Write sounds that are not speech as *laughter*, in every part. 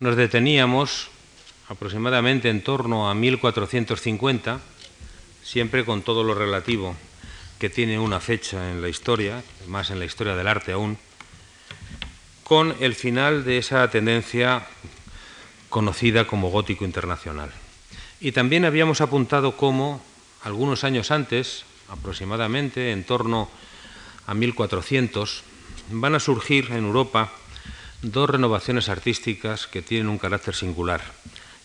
Nos deteníamos aproximadamente en torno a 1450, siempre con todo lo relativo que tiene una fecha en la historia, más en la historia del arte aún, con el final de esa tendencia conocida como gótico internacional. Y también habíamos apuntado cómo algunos años antes, aproximadamente en torno a 1400, van a surgir en Europa dos renovaciones artísticas que tienen un carácter singular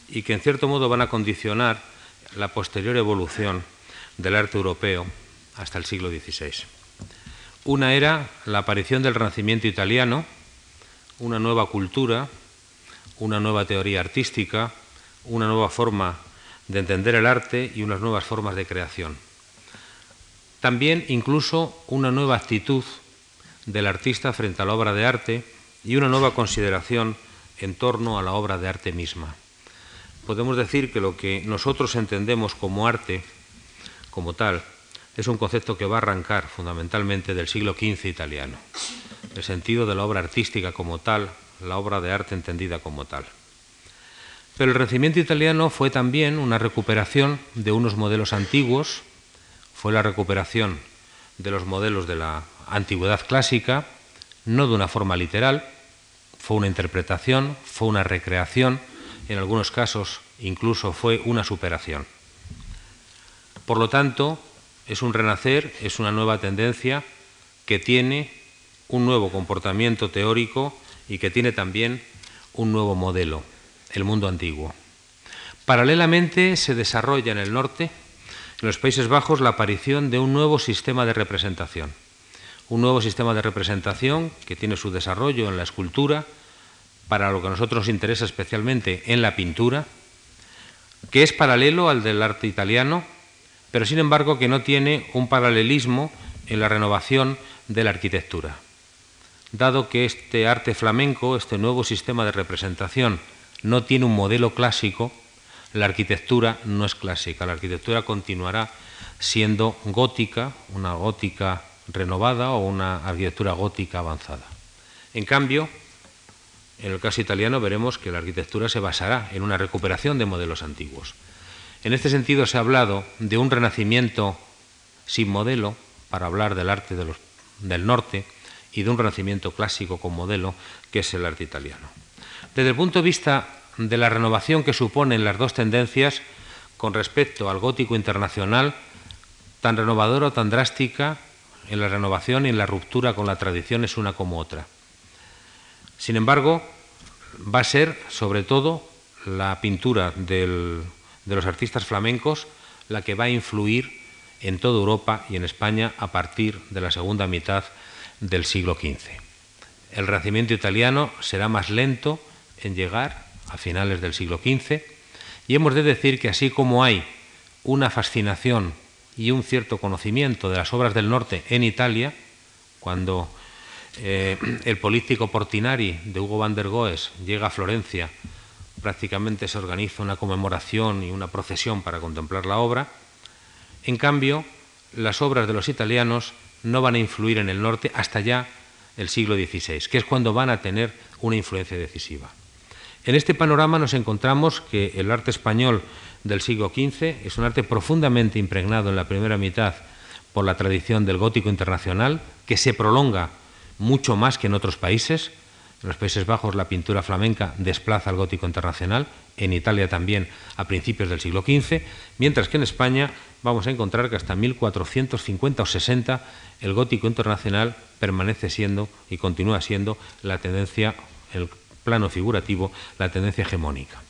y que en cierto modo van a condicionar la posterior evolución del arte europeo hasta el siglo XVI. Una era la aparición del Renacimiento italiano, una nueva cultura, una nueva teoría artística, una nueva forma de entender el arte y unas nuevas formas de creación. También incluso una nueva actitud del artista frente a la obra de arte y una nueva consideración en torno a la obra de arte misma. Podemos decir que lo que nosotros entendemos como arte, como tal, es un concepto que va a arrancar fundamentalmente del siglo XV italiano, el sentido de la obra artística como tal, la obra de arte entendida como tal. Pero el Renacimiento italiano fue también una recuperación de unos modelos antiguos, fue la recuperación de los modelos de la antigüedad clásica, no de una forma literal, fue una interpretación, fue una recreación, en algunos casos incluso fue una superación. Por lo tanto, es un renacer, es una nueva tendencia que tiene un nuevo comportamiento teórico y que tiene también un nuevo modelo, el mundo antiguo. Paralelamente se desarrolla en el norte, en los Países Bajos, la aparición de un nuevo sistema de representación un nuevo sistema de representación que tiene su desarrollo en la escultura, para lo que a nosotros nos interesa especialmente en la pintura, que es paralelo al del arte italiano, pero sin embargo que no tiene un paralelismo en la renovación de la arquitectura. Dado que este arte flamenco, este nuevo sistema de representación, no tiene un modelo clásico, la arquitectura no es clásica, la arquitectura continuará siendo gótica, una gótica renovada o una arquitectura gótica avanzada. En cambio, en el caso italiano veremos que la arquitectura se basará en una recuperación de modelos antiguos. En este sentido se ha hablado de un renacimiento sin modelo para hablar del arte del norte y de un renacimiento clásico con modelo que es el arte italiano. Desde el punto de vista de la renovación que suponen las dos tendencias con respecto al gótico internacional, tan renovadora o tan drástica en la renovación y en la ruptura con la tradición es una como otra. Sin embargo, va a ser sobre todo la pintura de los artistas flamencos la que va a influir en toda Europa y en España a partir de la segunda mitad del siglo XV. El Renacimiento italiano será más lento en llegar a finales del siglo XV y hemos de decir que así como hay una fascinación y un cierto conocimiento de las obras del norte en Italia, cuando eh, el político Portinari de Hugo van der Goes llega a Florencia, prácticamente se organiza una conmemoración y una procesión para contemplar la obra. En cambio, las obras de los italianos no van a influir en el norte hasta ya el siglo XVI, que es cuando van a tener una influencia decisiva. En este panorama nos encontramos que el arte español del siglo XV es un arte profundamente impregnado en la primera mitad por la tradición del gótico internacional, que se prolonga mucho más que en otros países. En los Países Bajos la pintura flamenca desplaza al gótico internacional, en Italia también a principios del siglo XV, mientras que en España vamos a encontrar que hasta 1450 o 60 el gótico internacional permanece siendo y continúa siendo la tendencia, el plano figurativo, la tendencia hegemónica.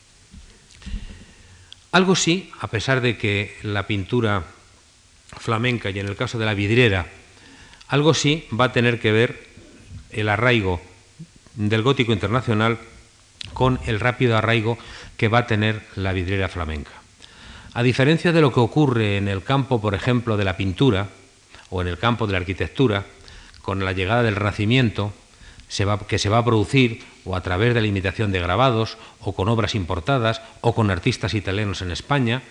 Algo sí, a pesar de que la pintura flamenca y en el caso de la vidriera, algo sí va a tener que ver el arraigo del gótico internacional con el rápido arraigo que va a tener la vidriera flamenca. A diferencia de lo que ocurre en el campo, por ejemplo, de la pintura o en el campo de la arquitectura, con la llegada del Renacimiento, que se va a producir o a través de la imitación de grabados o con obras importadas o con artistas italianos en España,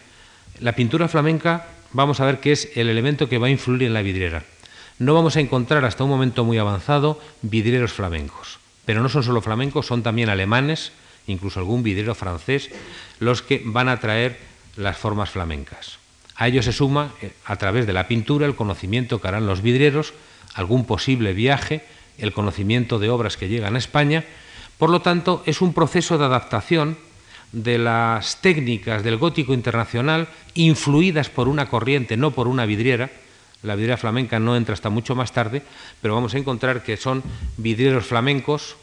la pintura flamenca vamos a ver que es el elemento que va a influir en la vidriera. No vamos a encontrar hasta un momento muy avanzado vidrieros flamencos, pero no son solo flamencos, son también alemanes incluso algún vidriero francés, los que van a traer las formas flamencas. A ello se suma, eh, a través de la pintura, el conocimiento que harán los vidrieros, algún posible viaje, el conocimiento de obras que llegan a España. Por lo tanto, es un proceso de adaptación de las técnicas del gótico internacional influidas por una corriente, no por una vidriera. La vidriera flamenca no entra hasta mucho más tarde, pero vamos a encontrar que son vidrieros flamencos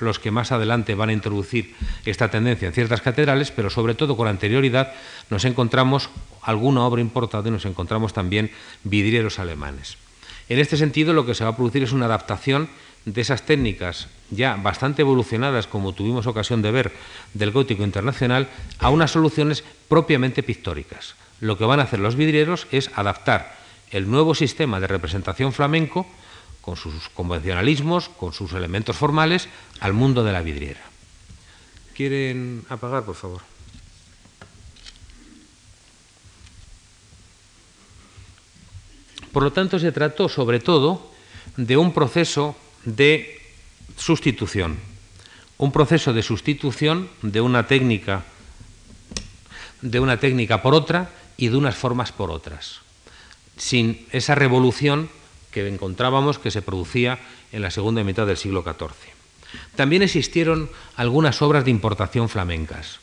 los que más adelante van a introducir esta tendencia en ciertas catedrales, pero sobre todo con anterioridad nos encontramos alguna obra importada y nos encontramos también vidrieros alemanes. En este sentido, lo que se va a producir es una adaptación de esas técnicas ya bastante evolucionadas, como tuvimos ocasión de ver, del gótico internacional, a unas soluciones propiamente pictóricas. Lo que van a hacer los vidrieros es adaptar el nuevo sistema de representación flamenco, con sus convencionalismos, con sus elementos formales, al mundo de la vidriera. ¿Quieren apagar, por favor? Por lo tanto, se trató sobre todo de un proceso de sustitución, un proceso de sustitución de una técnica de una técnica por otra y de unas formas por otras, sin esa revolución que encontrábamos que se producía en la segunda mitad del siglo XIV. También existieron algunas obras de importación flamencas,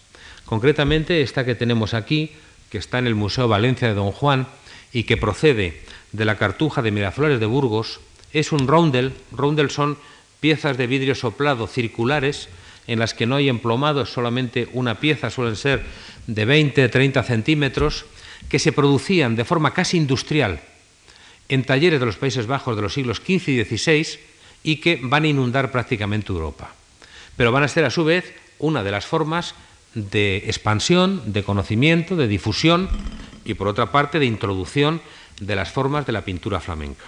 concretamente esta que tenemos aquí, que está en el Museo Valencia de Don Juan y que procede de la Cartuja de Miraflores de Burgos, es un roundel. Roundel son piezas de vidrio soplado circulares en las que no hay emplomado, solamente una pieza, suelen ser de 20, 30 centímetros, que se producían de forma casi industrial en talleres de los Países Bajos de los siglos XV y XVI y que van a inundar prácticamente Europa. Pero van a ser a su vez una de las formas de expansión, de conocimiento, de difusión y por otra parte de introducción de las formas de la pintura flamenca.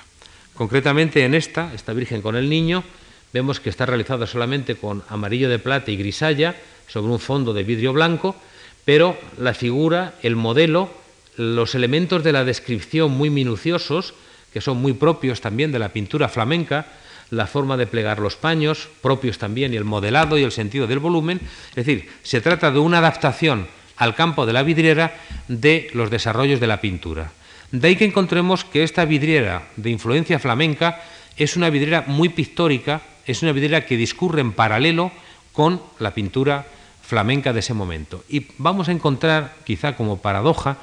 Concretamente en esta, esta Virgen con el Niño, vemos que está realizada solamente con amarillo de plata y grisalla sobre un fondo de vidrio blanco, pero la figura, el modelo, los elementos de la descripción muy minuciosos, que son muy propios también de la pintura flamenca, la forma de plegar los paños, propios también, y el modelado y el sentido del volumen. Es decir, se trata de una adaptación al campo de la vidriera de los desarrollos de la pintura. De ahí que encontremos que esta vidriera de influencia flamenca es una vidriera muy pictórica, es una vidriera que discurre en paralelo con la pintura flamenca de ese momento. Y vamos a encontrar, quizá como paradoja,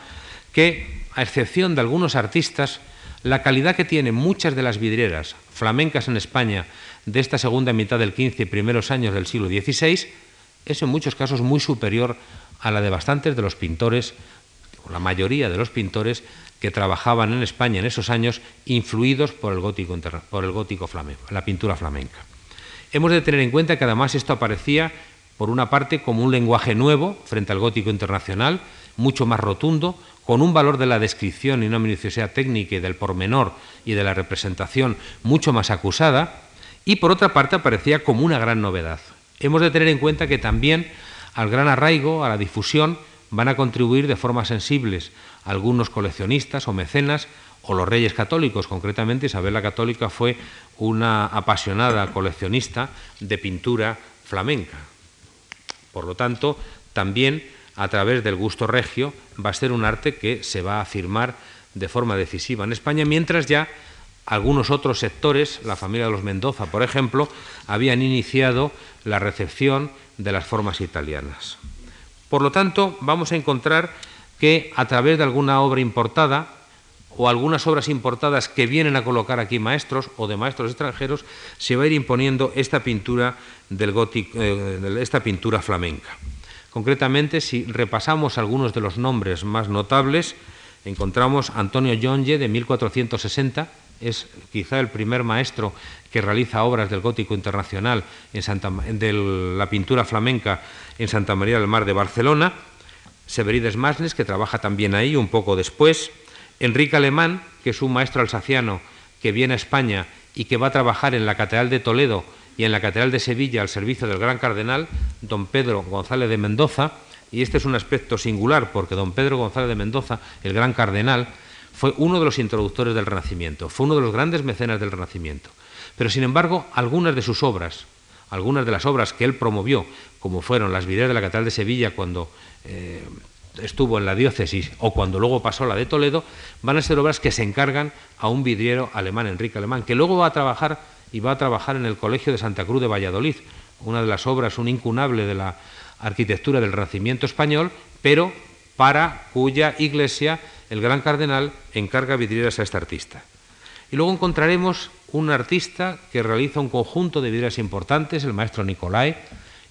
que, a excepción de algunos artistas, la calidad que tienen muchas de las vidrieras flamencas en España de esta segunda mitad del XV y primeros años del siglo XVI es en muchos casos muy superior a la de bastantes de los pintores, o la mayoría de los pintores que trabajaban en España en esos años, influidos por el gótico, por el gótico flamenco, la pintura flamenca. Hemos de tener en cuenta que además esto aparecía, por una parte, como un lenguaje nuevo frente al gótico internacional, mucho más rotundo, con un valor de la descripción y una minuciosidad técnica y del pormenor y de la representación mucho más acusada, y por otra parte aparecía como una gran novedad. Hemos de tener en cuenta que también al gran arraigo, a la difusión, van a contribuir de forma sensibles algunos coleccionistas o mecenas o los reyes católicos. Concretamente, Isabel la Católica fue una apasionada coleccionista de pintura flamenca. Por lo tanto, también a través del gusto regio va a ser un arte que se va a afirmar de forma decisiva en España, mientras ya algunos otros sectores, la familia de los Mendoza, por ejemplo, habían iniciado la recepción de las formas italianas. Por lo tanto, vamos a encontrar que a través de alguna obra importada o algunas obras importadas que vienen a colocar aquí maestros o de maestros extranjeros, se va a ir imponiendo esta pintura del gótico, eh, esta pintura flamenca. Concretamente, si repasamos algunos de los nombres más notables, encontramos Antonio Yonge de 1460, es quizá el primer maestro que realiza obras del gótico internacional en de la pintura flamenca en Santa María del Mar de Barcelona. Severides Masnes, que trabaja también ahí un poco después, Enrique Alemán, que es un maestro alsaciano que viene a España y que va a trabajar en la Catedral de Toledo y en la Catedral de Sevilla al servicio del gran cardenal, don Pedro González de Mendoza, y este es un aspecto singular porque don Pedro González de Mendoza, el gran cardenal, fue uno de los introductores del Renacimiento, fue uno de los grandes mecenas del Renacimiento. Pero sin embargo, algunas de sus obras, algunas de las obras que él promovió como fueron las vidrieras de la Catedral de Sevilla cuando eh, estuvo en la diócesis o cuando luego pasó la de Toledo, van a ser obras que se encargan a un vidriero alemán, Enrique Alemán, que luego va a trabajar y va a trabajar en el Colegio de Santa Cruz de Valladolid, una de las obras, un incunable de la arquitectura del Renacimiento español, pero para cuya iglesia el gran cardenal encarga vidrieras a este artista. Y luego encontraremos un artista que realiza un conjunto de vidrieras importantes, el maestro Nicolai,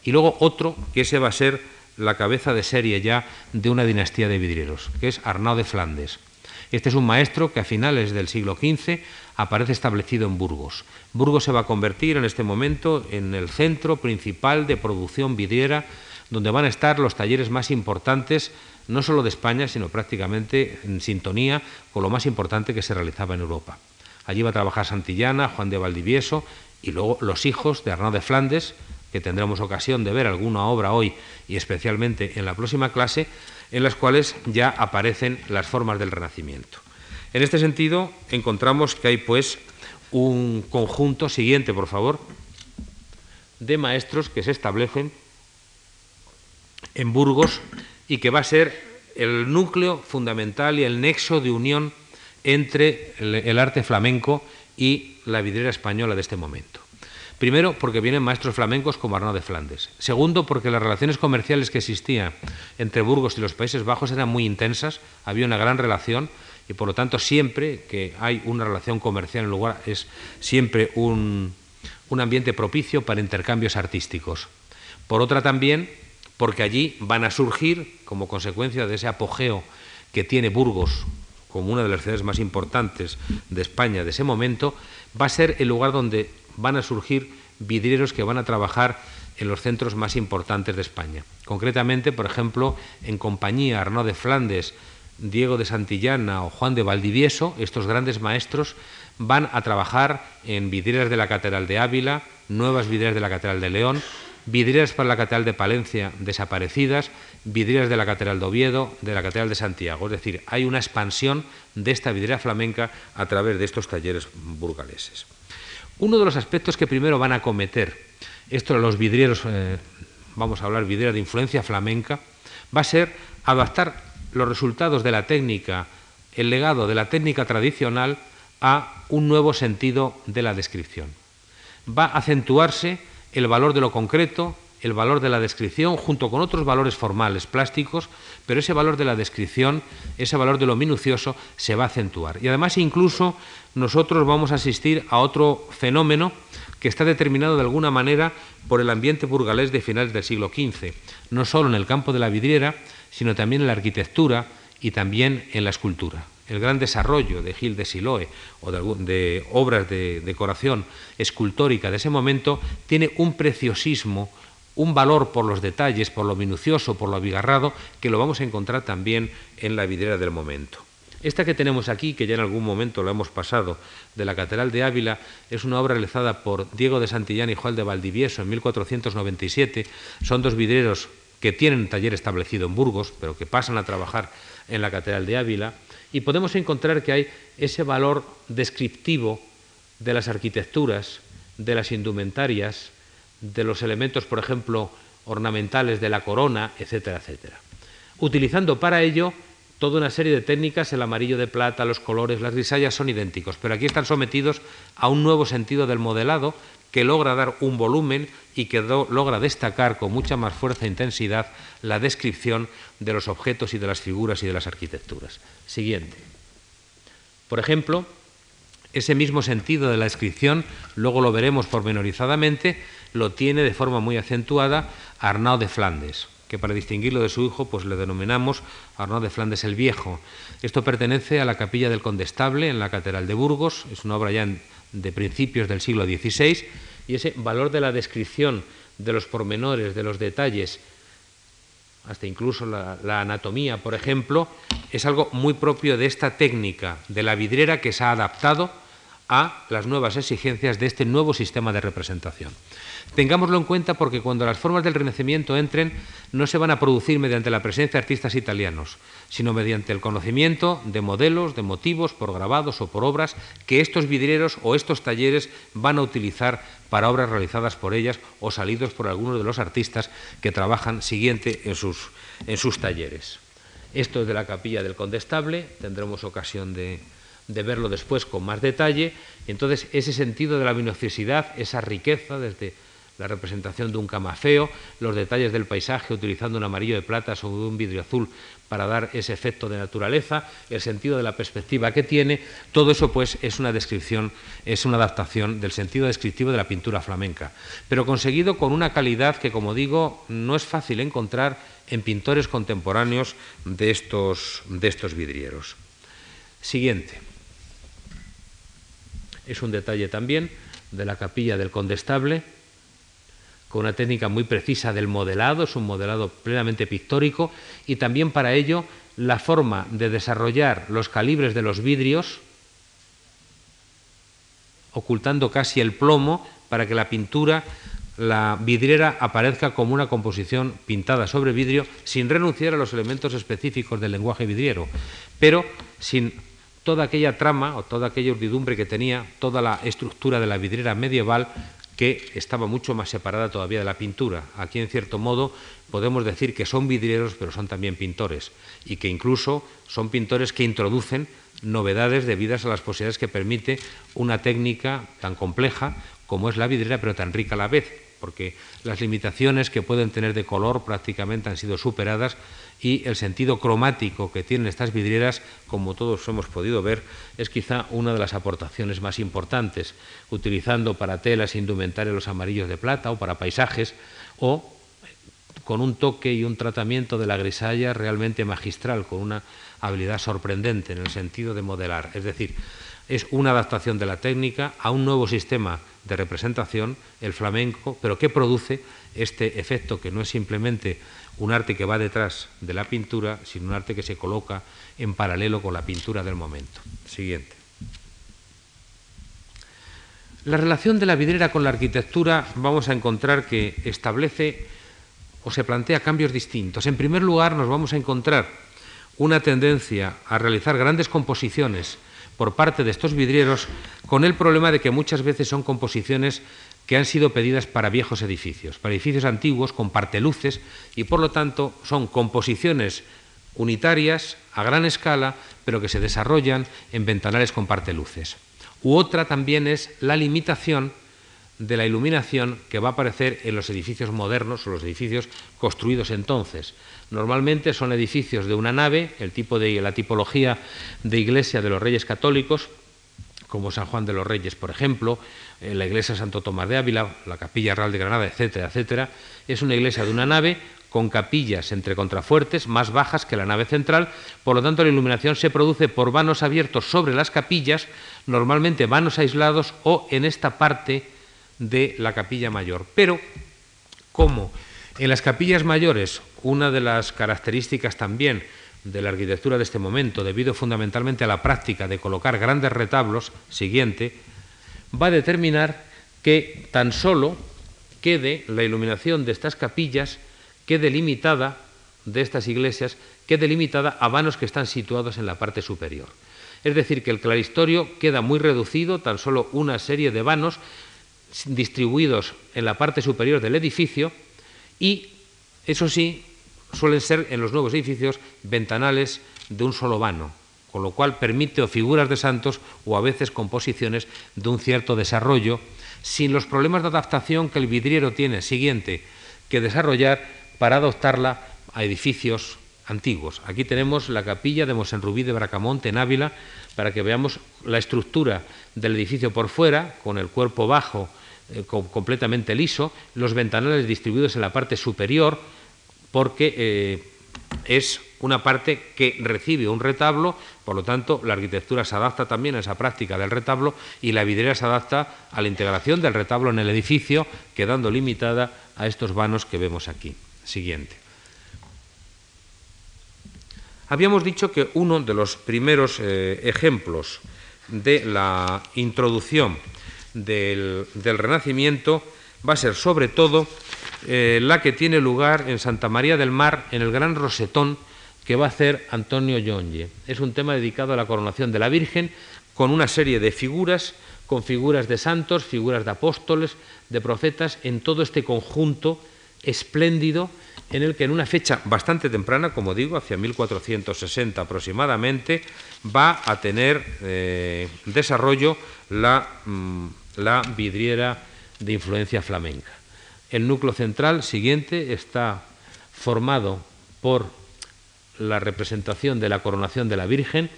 y luego otro que ese va a ser la cabeza de serie ya de una dinastía de vidrieros, que es Arnaud de Flandes. Este es un maestro que a finales del siglo XV aparece establecido en Burgos. Burgos se va a convertir en este momento en el centro principal de producción vidriera, donde van a estar los talleres más importantes, no solo de España, sino prácticamente en sintonía con lo más importante que se realizaba en Europa. Allí va a trabajar Santillana, Juan de Valdivieso y luego los hijos de Arnaud de Flandes, que tendremos ocasión de ver alguna obra hoy y especialmente en la próxima clase, en las cuales ya aparecen las formas del Renacimiento. En este sentido, encontramos que hay pues un conjunto, siguiente por favor, de maestros que se establecen en Burgos y que va a ser el núcleo fundamental y el nexo de unión entre el, arte flamenco y la vidriera española de este momento. Primero, porque vienen maestros flamencos como Arnaud de Flandes. Segundo, porque las relaciones comerciales que existían entre Burgos y los Países Bajos eran muy intensas, había una gran relación y por lo tanto siempre que hay una relación comercial en lugar es siempre un, un ambiente propicio para intercambios artísticos. Por otra también, porque allí van a surgir, como consecuencia de ese apogeo que tiene Burgos como una de las ciudades más importantes de España de ese momento, va a ser el lugar donde van a surgir vidrieros que van a trabajar en los centros más importantes de España. Concretamente, por ejemplo, en compañía Arnaud de Flandes, Diego de Santillana o Juan de Valdivieso, estos grandes maestros van a trabajar en vidrieras de la Catedral de Ávila, nuevas vidrieras de la Catedral de León, vidrieras para la Catedral de Palencia desaparecidas, vidrieras de la Catedral de Oviedo, de la Catedral de Santiago. Es decir, hay una expansión de esta vidriera flamenca a través de estos talleres burgaleses. Uno de los aspectos que primero van a cometer estos los vidrieros, eh, vamos a hablar vidriera de influencia flamenca, va a ser adaptar los resultados de la técnica, el legado de la técnica tradicional a un nuevo sentido de la descripción. Va a acentuarse el valor de lo concreto, el valor de la descripción, junto con otros valores formales, plásticos, pero ese valor de la descripción, ese valor de lo minucioso, se va a acentuar. Y además incluso nosotros vamos a asistir a otro fenómeno que está determinado de alguna manera por el ambiente burgalés de finales del siglo XV, no solo en el campo de la vidriera, sino también en la arquitectura y también en la escultura. El gran desarrollo de Gil de Siloe o de, obras de decoración escultórica de ese momento tiene un preciosismo, un valor por los detalles, por lo minucioso, por lo abigarrado, que lo vamos a encontrar también en la vidriera del momento. Esta que tenemos aquí, que ya en algún momento lo hemos pasado, de la Catedral de Ávila, es una obra realizada por Diego de Santillán y Juan de Valdivieso en 1497. Son dos vidrieros que tienen taller establecido en Burgos, pero que pasan a trabajar en la Catedral de Ávila, y podemos encontrar que hay ese valor descriptivo de las arquitecturas, de las indumentarias, de los elementos, por ejemplo, ornamentales de la corona, etcétera, etcétera. Utilizando para ello toda una serie de técnicas, el amarillo de plata, los colores, las grisallas son idénticos, pero aquí están sometidos a un nuevo sentido del modelado que logra dar un volumen y que logra destacar con mucha más fuerza e intensidad la descripción de los objetos y de las figuras y de las arquitecturas. Siguiente. Por ejemplo, ese mismo sentido de la descripción, luego lo veremos pormenorizadamente, lo tiene de forma muy acentuada Arnaud de Flandes que para distinguirlo de su hijo pues le denominamos Arnaud de Flandes el Viejo. Esto pertenece a la capilla del Condestable en la Catedral de Burgos, es una obra ya de principios del siglo XVI y ese valor de la descripción de los pormenores, de los detalles, hasta incluso la, la, anatomía, por ejemplo, es algo muy propio de esta técnica de la vidriera que se ha adaptado a las nuevas exigencias de este nuevo sistema de representación. Tengámoslo en cuenta porque cuando las formas del Renacimiento entren no se van a producir mediante la presencia de artistas italianos, sino mediante el conocimiento de modelos, de motivos, por grabados o por obras que estos vidrieros o estos talleres van a utilizar para obras realizadas por ellas o salidos por algunos de los artistas que trabajan siguiente en sus, en sus talleres. Esto es de la capilla del Condestable, tendremos ocasión de, de verlo después con más detalle. Entonces, ese sentido de la minuciosidad, esa riqueza desde la representación de un camafeo, los detalles del paisaje utilizando un amarillo de plata sobre un vidrio azul para dar ese efecto de naturaleza, el sentido de la perspectiva que tiene, todo eso pues es una descripción, es una adaptación del sentido descriptivo de la pintura flamenca, pero conseguido con una calidad que como digo no es fácil encontrar en pintores contemporáneos de estos, de estos vidrieros. Siguiente. Es un detalle también de la capilla del Condestable, con una técnica muy precisa del modelado, es un modelado plenamente pictórico, y también para ello la forma de desarrollar los calibres de los vidrios, ocultando casi el plomo para que la pintura, la vidriera, aparezca como una composición pintada sobre vidrio, sin renunciar a los elementos específicos del lenguaje vidriero, pero sin toda aquella trama o toda aquella urdidumbre que tenía, toda la estructura de la vidriera medieval que estaba mucho más separada todavía de la pintura. Aquí, en cierto modo, podemos decir que son vidrieros, pero son también pintores, y que incluso son pintores que introducen novedades debidas a las posibilidades que permite una técnica tan compleja como es la vidriera, pero tan rica a la vez, porque las limitaciones que pueden tener de color prácticamente han sido superadas y el sentido cromático que tienen estas vidrieras, como todos hemos podido ver, es quizá una de las aportaciones más importantes, utilizando para telas e indumentarios los amarillos de plata o para paisajes, o con un toque y un tratamiento de la grisalla realmente magistral, con una habilidad sorprendente en el sentido de modelar. Es decir, es una adaptación de la técnica a un nuevo sistema de representación, el flamenco, pero que produce este efecto que no es simplemente un arte que va detrás de la pintura, sino un arte que se coloca en paralelo con la pintura del momento. Siguiente. La relación de la vidriera con la arquitectura vamos a encontrar que establece o se plantea cambios distintos. En primer lugar, nos vamos a encontrar una tendencia a realizar grandes composiciones por parte de estos vidrieros con el problema de que muchas veces son composiciones que han sido pedidas para viejos edificios, para edificios antiguos con parteluces y por lo tanto son composiciones unitarias a gran escala, pero que se desarrollan en ventanales con parteluces. U otra también es la limitación de la iluminación que va a aparecer en los edificios modernos o los edificios construidos entonces. Normalmente son edificios de una nave, el tipo de la tipología de iglesia de los reyes católicos, como San Juan de los Reyes, por ejemplo, eh, la iglesia Santo Tomás de Ávila, la Capilla Real de Granada, etcétera, etcétera. Es una iglesia de una nave con capillas entre contrafuertes más bajas que la nave central, por lo tanto la iluminación se produce por vanos abiertos sobre las capillas, normalmente vanos aislados o en esta parte de la capilla mayor. Pero, como en las capillas mayores, una de las características también de la arquitectura de este momento, debido fundamentalmente a la práctica de colocar grandes retablos, siguiente, va a determinar que tan solo quede la iluminación de estas capillas, quede limitada, de estas iglesias, quede limitada a vanos que están situados en la parte superior. Es decir, que el claristorio queda muy reducido, tan solo una serie de vanos distribuidos en la parte superior del edificio y, eso sí, suelen ser en los nuevos edificios ventanales de un solo vano, con lo cual permite o figuras de santos o a veces composiciones de un cierto desarrollo, sin los problemas de adaptación que el vidriero tiene siguiente que desarrollar para adoptarla a edificios antiguos. Aquí tenemos la capilla de Mosenrubí de Bracamonte en Ávila para que veamos la estructura del edificio por fuera, con el cuerpo bajo eh, completamente liso, los ventanales distribuidos en la parte superior, porque eh, es una parte que recibe un retablo, por lo tanto la arquitectura se adapta también a esa práctica del retablo y la vidriera se adapta a la integración del retablo en el edificio, quedando limitada a estos vanos que vemos aquí. Siguiente. Habíamos dicho que uno de los primeros eh, ejemplos de la introducción del, Renacimiento va a ser sobre todo eh, la que tiene lugar en Santa María del Mar, en el Gran Rosetón, que va a hacer Antonio Yonge. Es un tema dedicado a la coronación de la Virgen, con una serie de figuras, con figuras de santos, figuras de apóstoles, de profetas, en todo este conjunto espléndido en el que en una fecha bastante temprana, como digo, hacia 1460 aproximadamente, va a tener eh, desarrollo la, mm, la vidriera de influencia flamenca. El núcleo central siguiente está formado por la representación de la coronación de la Virgen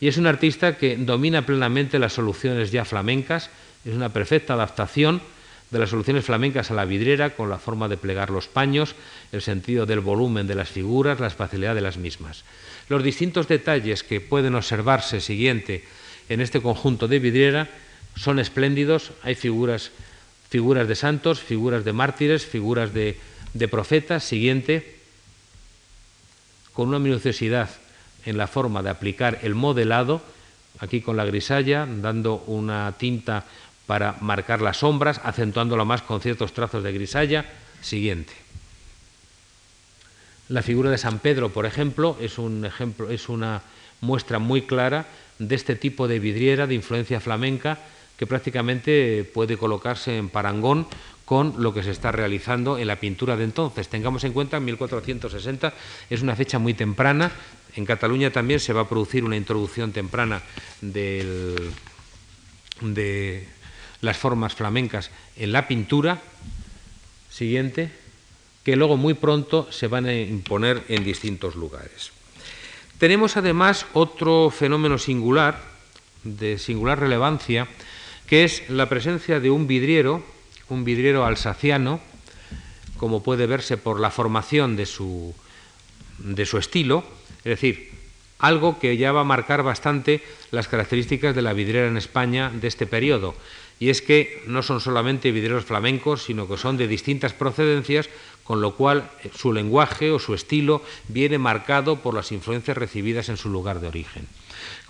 y es un artista que domina plenamente las soluciones ya flamencas, es una perfecta adaptación de las soluciones flamencas a la vidriera con la forma de plegar los paños, el sentido del volumen de las figuras, la espacialidad de las mismas. Los distintos detalles que pueden observarse siguiente en este conjunto de vidriera son espléndidos, hay figuras, figuras de santos, figuras de mártires, figuras de, profetas, siguiente, con una minuciosidad en la forma de aplicar el modelado, aquí con la grisalla, dando una tinta para marcar las sombras, acentuándolo más con ciertos trazos de grisalla. Siguiente. La figura de San Pedro, por ejemplo, es un ejemplo, es una muestra muy clara de este tipo de vidriera de influencia flamenca que prácticamente puede colocarse en parangón con lo que se está realizando en la pintura de entonces. Tengamos en cuenta 1460 es una fecha muy temprana. En Cataluña también se va a producir una introducción temprana de las formas flamencas en la pintura, siguiente, que luego muy pronto se van a imponer en distintos lugares. Tenemos además otro fenómeno singular, de singular relevancia, que es la presencia de un vidriero, un vidriero alsaciano, como puede verse por la formación de su, de su estilo, es decir, algo que ya va a marcar bastante las características de la vidriera en España de este periodo y es que no son solamente vidrieros flamencos, sino que son de distintas procedencias, con lo cual eh, su lenguaje o su estilo viene marcado por las influencias recibidas en su lugar de origen.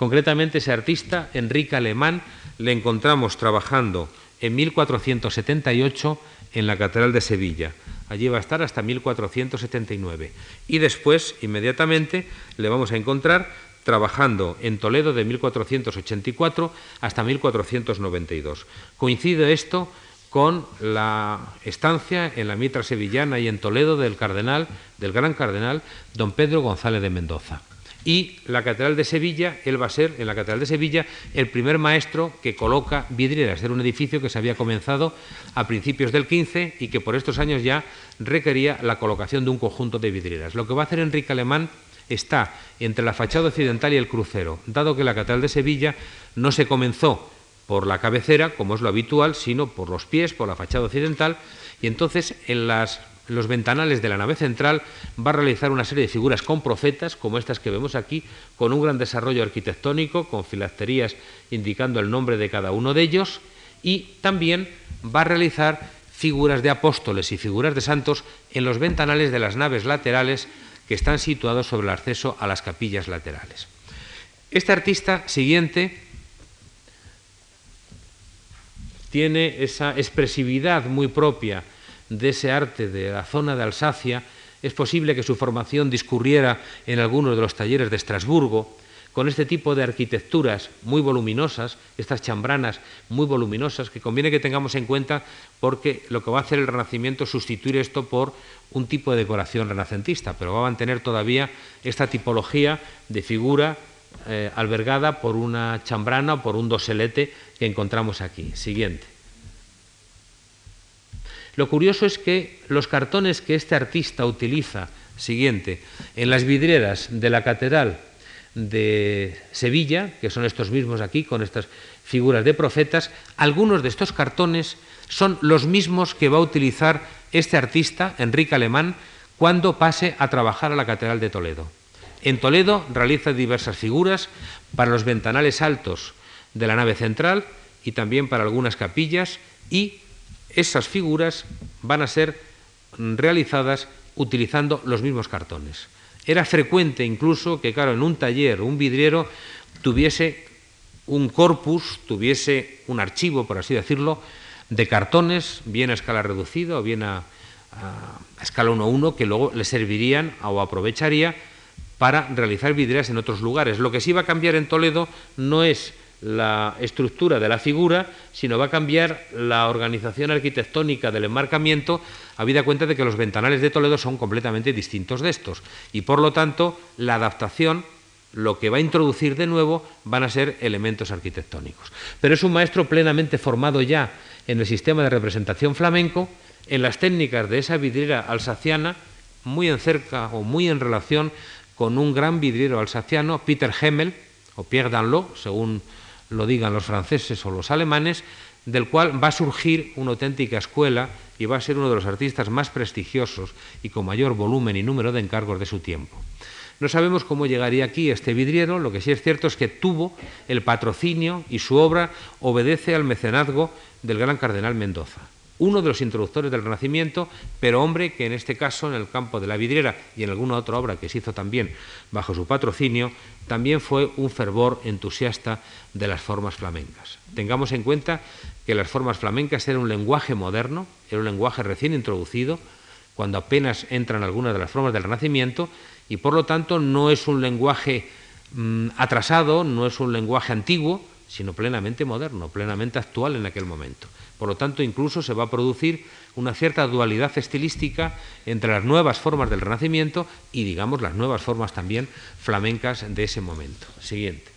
Concretamente, ese artista, Enrique Alemán, le encontramos trabajando en 1478 en la Catedral de Sevilla. Allí va a estar hasta 1479. Y después, inmediatamente, le vamos a encontrar trabajando en Toledo de 1484 hasta 1492. Coincide esto con la estancia en la mitra sevillana y en Toledo del cardenal, del gran cardenal don Pedro González de Mendoza. Y la Catedral de Sevilla, él va a ser, en la Catedral de Sevilla, el primer maestro que coloca vidrieras. Era un edificio que se había comenzado a principios del 15 y que por estos años ya requería la colocación de un conjunto de vidrieras. Lo que va a hacer Enrique Alemán está entre la fachada occidental y el crucero, dado que la Catedral de Sevilla no se comenzó por la cabecera, como es lo habitual, sino por los pies, por la fachada occidental, y entonces en los ventanales de la nave central va a realizar una serie de figuras con profetas, como estas que vemos aquí, con un gran desarrollo arquitectónico, con filacterías indicando el nombre de cada uno de ellos, y también va a realizar figuras de apóstoles y figuras de santos en los ventanales de las naves laterales que están situados sobre el acceso a las capillas laterales. Este artista siguiente tiene esa expresividad muy propia de ese arte de la zona de Alsacia. Es posible que su formación discurriera en algunos de los talleres de Estrasburgo, con este tipo de arquitecturas muy voluminosas, estas chambranas muy voluminosas, que conviene que tengamos en cuenta porque lo que va a hacer el Renacimiento es sustituir esto por un tipo de decoración renacentista, pero va a mantener todavía esta tipología de figura eh, albergada por una chambrana o por un doselete que encontramos aquí. Siguiente. Lo curioso es que los cartones que este artista utiliza, siguiente, en las vidrieras de la catedral de Sevilla, que son estos mismos aquí, con estas figuras de profetas, algunos de estos cartones son los mismos que va a utilizar este artista, Enrique Alemán, cuando pase a trabajar a la Catedral de Toledo. En Toledo realiza diversas figuras para los ventanales altos de la nave central y también para algunas capillas y esas figuras van a ser realizadas utilizando los mismos cartones. Era frecuente incluso que, claro, en un taller un vidriero tuviese un corpus, tuviese un archivo, por así decirlo, de cartones, bien a escala reducida o bien a, escala 1-1, que luego le servirían o aprovecharía para realizar vidrieras en otros lugares. Lo que sí va a cambiar en Toledo no es la estructura de la figura, sino va a cambiar la organización arquitectónica del enmarcamiento, habida cuenta de que los ventanales de Toledo son completamente distintos de estos. Y por lo tanto, la adaptación lo que va a introducir de nuevo van a ser elementos arquitectónicos. Pero es un maestro plenamente formado ya en el sistema de representación flamenco, en las técnicas de esa vidriera alsaciana, muy en cerca o muy en relación con un gran vidriero alsaciano, Peter Hemmel, o Pierre Danlot, según lo digan los franceses o los alemanes, del cual va a surgir una auténtica escuela y va a ser uno de los artistas más prestigiosos y con mayor volumen y número de encargos de su tiempo. No sabemos cómo llegaría aquí este vidriero, lo que sí es cierto es que tuvo el patrocinio y su obra obedece al mecenazgo del gran cardenal Mendoza, uno de los introductores del Renacimiento, pero hombre que en este caso, en el campo de la vidriera y en alguna otra obra que se hizo también bajo su patrocinio, también fue un fervor entusiasta de las formas flamencas. Tengamos en cuenta que las formas flamencas eran un lenguaje moderno, era un lenguaje recién introducido, cuando apenas entran algunas de las formas del Renacimiento, y por lo tanto no es un lenguaje mm, atrasado, no es un lenguaje antiguo, sino plenamente moderno, plenamente actual en aquel momento. Por lo tanto, incluso se va a producir una cierta dualidad estilística entre las nuevas formas del Renacimiento y, digamos, las nuevas formas también flamencas de ese momento. Siguiente.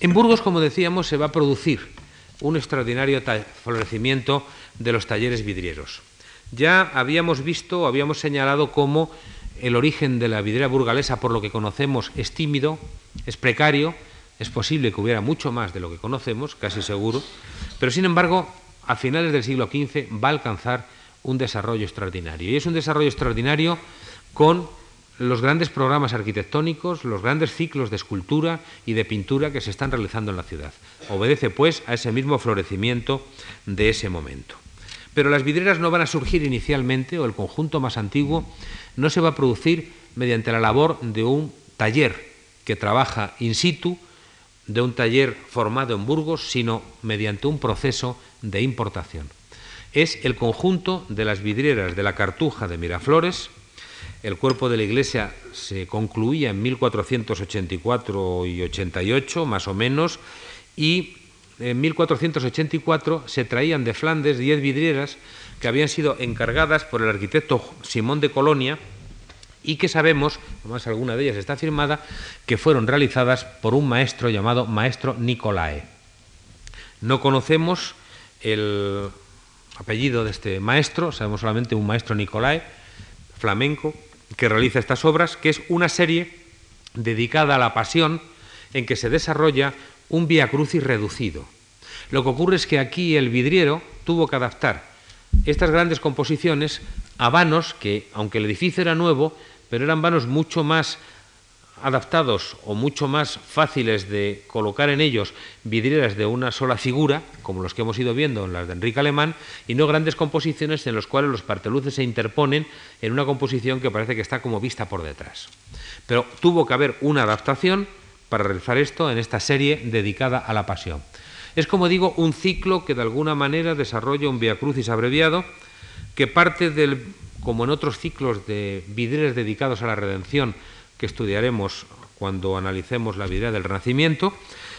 En Burgos, como decíamos, se va a producir un extraordinario florecimiento de los talleres vidrieros. Ya habíamos visto, habíamos señalado cómo el origen de la vidriera burgalesa, por lo que conocemos, es tímido, es precario, es posible que hubiera mucho más de lo que conocemos, casi seguro, pero sin embargo, a finales del siglo XV va a alcanzar un desarrollo extraordinario. Y es un desarrollo extraordinario con los grandes programas arquitectónicos, los grandes ciclos de escultura y de pintura que se están realizando en la ciudad. Obedece, pues, a ese mismo florecimiento de ese momento. Pero las vidrieras no van a surgir inicialmente, o el conjunto más antiguo, no se va a producir mediante la labor de un taller que trabaja in situ, de un taller formado en Burgos, sino mediante un proceso de importación. Es el conjunto de las vidrieras de la Cartuja de Miraflores, el cuerpo de la iglesia se concluía en 1484 y 88, más o menos, y en 1484 se traían de Flandes diez vidrieras que habían sido encargadas por el arquitecto Simón de Colonia y que sabemos, además alguna de ellas está firmada, que fueron realizadas por un maestro llamado Maestro Nicolae. No conocemos el apellido de este maestro, sabemos solamente un maestro Nicolae, flamenco, que realiza estas obras, que es una serie dedicada a la pasión en que se desarrolla un via crucis reducido. Lo que ocurre es que aquí el vidriero tuvo que adaptar estas grandes composiciones a vanos que, aunque el edificio era nuevo, pero eran vanos mucho más adaptados o mucho más fáciles de colocar en ellos vidrieras de una sola figura, como los que hemos ido viendo en las de Enrique Alemán, y no grandes composiciones en las cuales los parteluces se interponen en una composición que parece que está como vista por detrás. Pero tuvo que haber una adaptación para realizar esto en esta serie dedicada a la pasión. Es como digo, un ciclo que de alguna manera desarrolla un Via Crucis abreviado que parte del, como en otros ciclos de vidrieras dedicados a la redención, que estudiaremos cuando analicemos la vida del Renacimiento,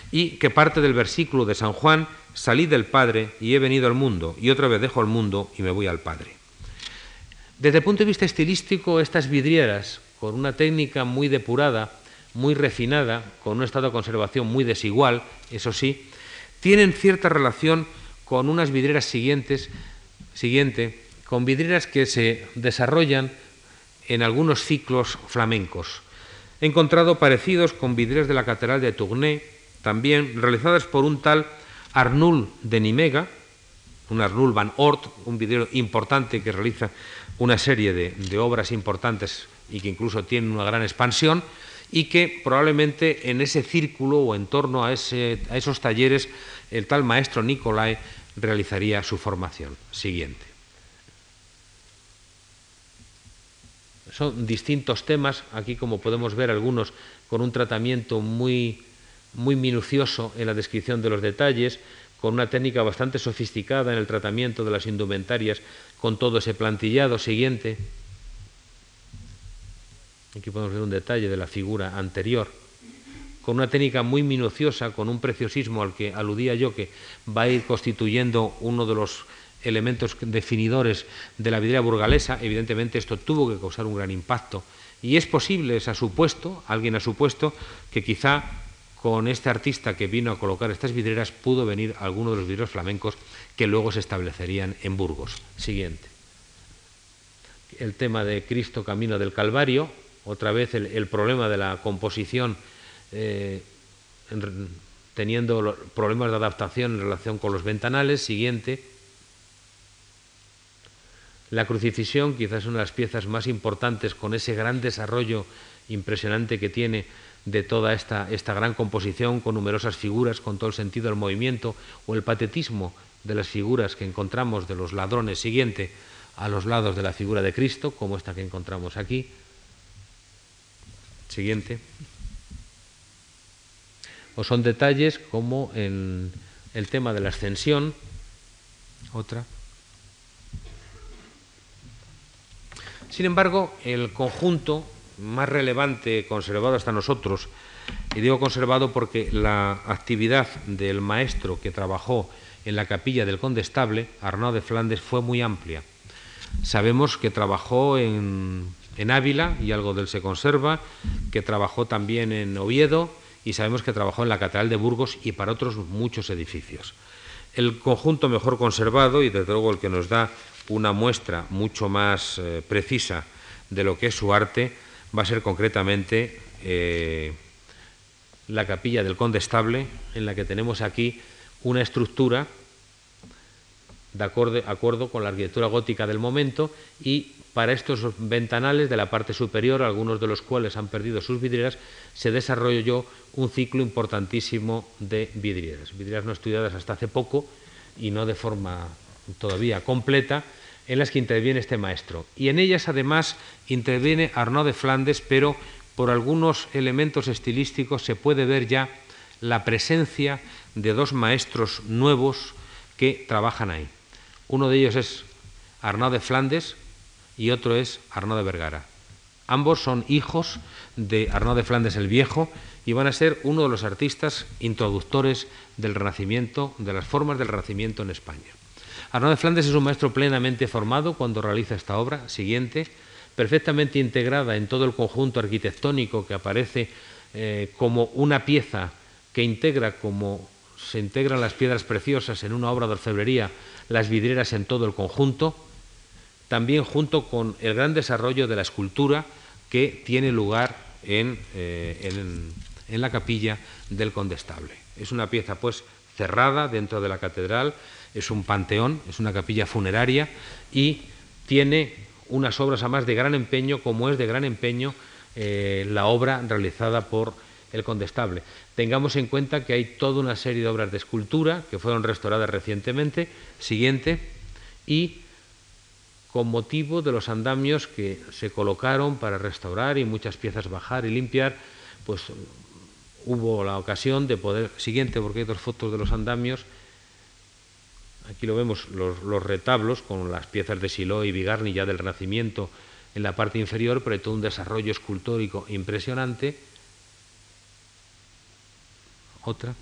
y que parte del versículo de San Juan, salí del Padre y he venido al mundo, y otra vez dejo el mundo y me voy al Padre. Desde el punto de vista estilístico, estas vidrieras, con una técnica muy depurada, muy refinada, con un estado de conservación muy desigual, eso sí, tienen cierta relación con unas vidrieras siguientes, siguiente, con vidrieras que se desarrollan en algunos ciclos flamencos. He encontrado parecidos con vidrieras de la Catedral de Tournai, también realizadas por un tal Arnul de Nimega, un Arnul van Ort, un vidriero importante que realiza una serie de, de obras importantes y que incluso tiene una gran expansión, y que probablemente en ese círculo o en torno a, esos talleres el tal maestro Nicolai realizaría su formación. Siguiente. son distintos temas, aquí como podemos ver algunos con un tratamiento muy, muy minucioso en la descripción de los detalles, con una técnica bastante sofisticada en el tratamiento de las indumentarias, con todo ese plantillado siguiente. Aquí podemos ver un detalle de la figura anterior, con una técnica muy minuciosa, con un preciosismo al que aludía yo, que va a ir constituyendo uno de los elementos definidores de la vidriera burgalesa. Evidentemente esto tuvo que causar un gran impacto y es posible, se ha supuesto, alguien ha supuesto, que quizá con este artista que vino a colocar estas vidrieras pudo venir alguno de los vidrieros flamencos que luego se establecerían en Burgos. Siguiente. El tema de Cristo Camino del Calvario, otra vez el, problema de la composición eh, teniendo problemas de adaptación en relación con los ventanales. Siguiente. La crucifixión, quizás una de las piezas más importantes con ese gran desarrollo impresionante que tiene de toda esta, esta gran composición, con numerosas figuras, con todo el sentido del movimiento, o el patetismo de las figuras que encontramos de los ladrones siguiente a los lados de la figura de Cristo, como esta que encontramos aquí. Siguiente. O son detalles como en el tema de la ascensión, otra. Sin embargo, el conjunto más relevante conservado hasta nosotros, y digo conservado porque la actividad del maestro que trabajó en la capilla del Condestable, Arnaud de Flandes, fue muy amplia. Sabemos que trabajó en, en Ávila y algo de él se conserva, que trabajó también en Oviedo y sabemos que trabajó en la Catedral de Burgos y para otros muchos edificios. El conjunto mejor conservado y desde luego el que nos da una muestra mucho más eh, precisa de lo que es su arte va a ser concretamente eh, la capilla del condestable, en la que tenemos aquí una estructura de acuerdo con la arquitectura gótica del momento y para estos ventanales de la parte superior, algunos de los cuales han perdido sus vidrieras, se desarrolló un ciclo importantísimo de vidrieras, vidrieras no estudiadas hasta hace poco y no de forma todavía completa, en las que interviene este maestro. Y en ellas además interviene Arnaud de Flandes, pero por algunos elementos estilísticos se puede ver ya la presencia de dos maestros nuevos que trabajan ahí. Uno de ellos es Arnaud de Flandes y otro es Arnaud de Vergara. Ambos son hijos de Arnaud de Flandes el Viejo y van a ser uno de los artistas introductores del Renacimiento, de las formas del Renacimiento en España. Arnaud de Flandes es un maestro plenamente formado cuando realiza esta obra siguiente, perfectamente integrada en todo el conjunto arquitectónico que aparece eh, como una pieza que integra como se integran las piedras preciosas en una obra de orfebrería, las vidrieras en todo el conjunto, también junto con el gran desarrollo de la escultura que tiene lugar en, eh, en la capilla del condestable. Es una pieza pues cerrada dentro de la catedral, es un panteón, es una capilla funeraria y tiene unas obras a más de gran empeño, como es de gran empeño eh, la obra realizada por el condestable. Tengamos en cuenta que hay toda una serie de obras de escultura que fueron restauradas recientemente, siguiente, y con motivo de los andamios que se colocaron para restaurar y muchas piezas bajar y limpiar, pues hubo la ocasión de poder, siguiente, porque hay dos fotos de los andamios, aquí lo vemos, los, retablos con las piezas de Silo y Bigarni ya del Renacimiento en la parte inferior, pero hay todo un desarrollo escultórico impresionante. Otra.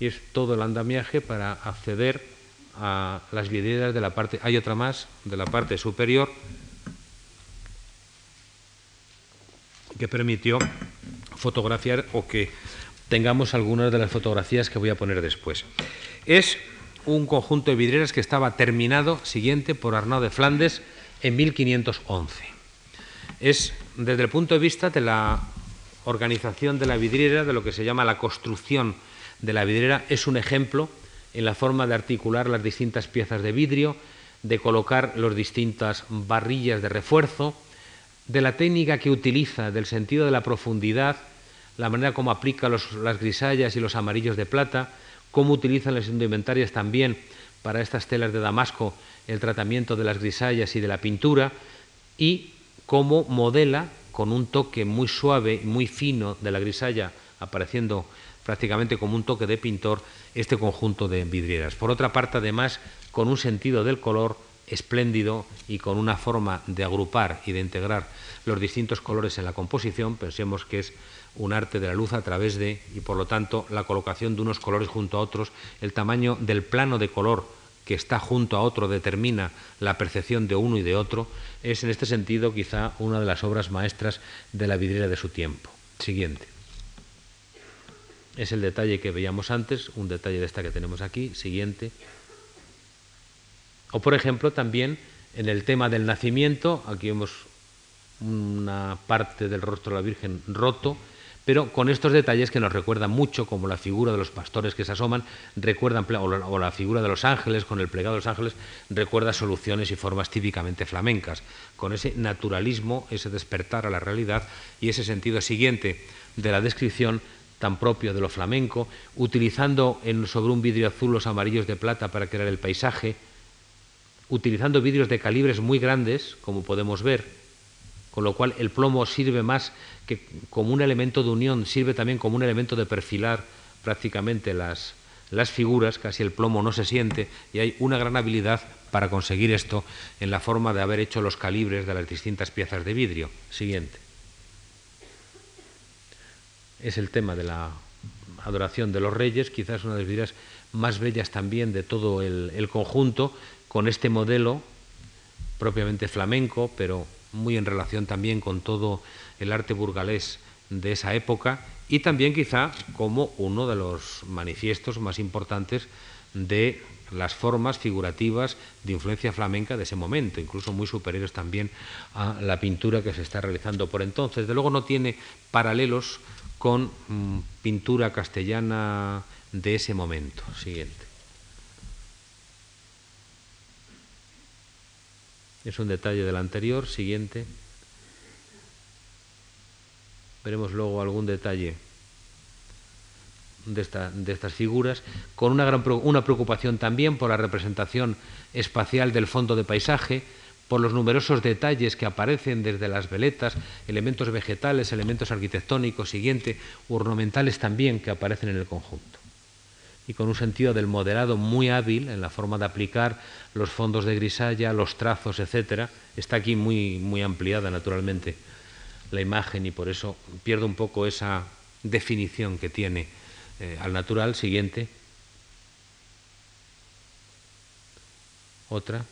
Y es todo el andamiaje para acceder a las vidrieras de la parte, hay otra más, de la parte superior, que permitió fotografiar o que tengamos algunas de las fotografías que voy a poner después. Es un conjunto de vidrieras que estaba terminado, siguiente, por Arnaud de Flandes en 1511. Es, desde el punto de vista de la organización de la vidriera, de lo que se llama la construcción de la vidriera, es un ejemplo en la forma de articular las distintas piezas de vidrio, de colocar las distintas barrillas de refuerzo, de la técnica que utiliza, del sentido de la profundidad, la manera como aplica las grisallas y los amarillos de plata, cómo utilizan las indumentarias también para estas telas de Damasco el tratamiento de las grisallas y de la pintura, y cómo modela con un toque muy suave, muy fino de la grisalla, apareciendo prácticamente como un toque de pintor, este conjunto de vidrieras. Por otra parte, además, con un sentido del color espléndido y con una forma de agrupar y de integrar los distintos colores en la composición, pensemos que es un arte de la luz a través de, y por lo tanto, la colocación de unos colores junto a otros, el tamaño del plano de color que está junto a otro determina la percepción de uno y de otro, es en este sentido quizá una de las obras maestras de la vidriera de su tiempo. Siguiente. Es el detalle que veíamos antes, un detalle de esta que tenemos aquí. Siguiente. O por ejemplo también en el tema del nacimiento, aquí vemos una parte del rostro de la Virgen roto, pero con estos detalles que nos recuerdan mucho, como la figura de los pastores que se asoman, recuerdan, o la figura de los ángeles, con el plegado de los ángeles, recuerda soluciones y formas típicamente flamencas, con ese naturalismo, ese despertar a la realidad y ese sentido siguiente de la descripción tan propio de lo flamenco, utilizando en, sobre un vidrio azul los amarillos de plata para crear el paisaje, utilizando vidrios de calibres muy grandes, como podemos ver, con lo cual el plomo sirve más que como un elemento de unión, sirve también como un elemento de perfilar prácticamente las, las figuras, casi el plomo no se siente, y hay una gran habilidad para conseguir esto en la forma de haber hecho los calibres de las distintas piezas de vidrio. Siguiente. Es el tema de la adoración de los reyes, quizás una de las vidrieras más bellas también de todo el, conjunto, con este modelo propiamente flamenco, pero muy en relación también con todo el arte burgalés de esa época y también quizá como uno de los manifiestos más importantes de las formas figurativas de influencia flamenca de ese momento, incluso muy superiores también a la pintura que se está realizando por entonces. De luego no tiene paralelos con mm, pintura castellana de ese momento. Siguiente. Es un detalle del anterior. Siguiente. Veremos luego algún detalle de, estas figuras, con una, gran, una preocupación también por la representación espacial del fondo de paisaje, por los numerosos detalles que aparecen desde las veletas, elementos vegetales, elementos arquitectónicos, siguiente, ornamentales también que aparecen en el conjunto y con un sentido del moderado muy hábil en la forma de aplicar los fondos de grisalla, los trazos, etcétera. Está aquí muy, muy ampliada, naturalmente, la imagen y por eso pierdo un poco esa definición que tiene eh, al natural. Siguiente. Otra.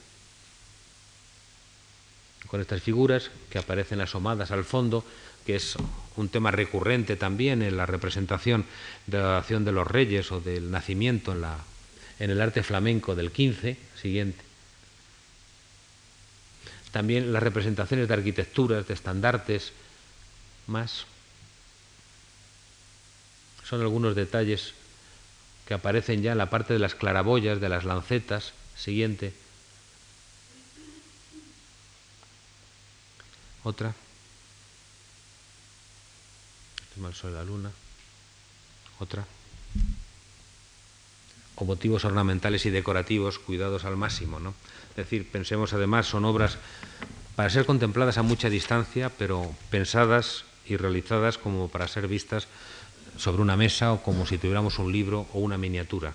Con estas figuras que aparecen asomadas al fondo, que es un tema recurrente también en la representación de la acción de los reyes o del nacimiento en, la, en el arte flamenco del 15, siguiente. También las representaciones de arquitecturas, de estandartes, más. Son algunos detalles que aparecen ya en la parte de las claraboyas, de las lancetas, siguiente. Otra. el sol y la luna. Otra. O motivos ornamentales y decorativos cuidados al máximo, ¿no? Es decir, pensemos además, son obras para ser contempladas a mucha distancia, pero pensadas y realizadas como para ser vistas sobre una mesa o como si tuviéramos un libro o una miniatura.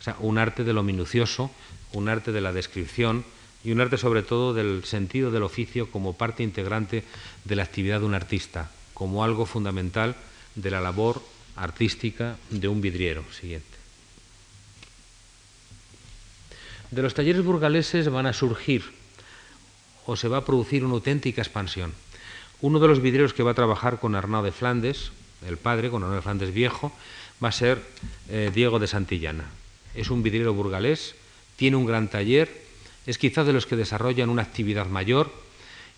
O sea, un arte de lo minucioso, un arte de la descripción y un arte sobre todo del sentido del oficio como parte integrante de la actividad de un artista, como algo fundamental de la labor artística de un vidriero. Siguiente. De los talleres burgaleses van a surgir o se va a producir una auténtica expansión. Uno de los vidrieros que va a trabajar con Arnaud de Flandes, el padre, con Arnaud de Flandes viejo, va a ser eh, Diego de Santillana. Es un vidriero burgalés, tiene un gran taller, es quizás de los que desarrollan una actividad mayor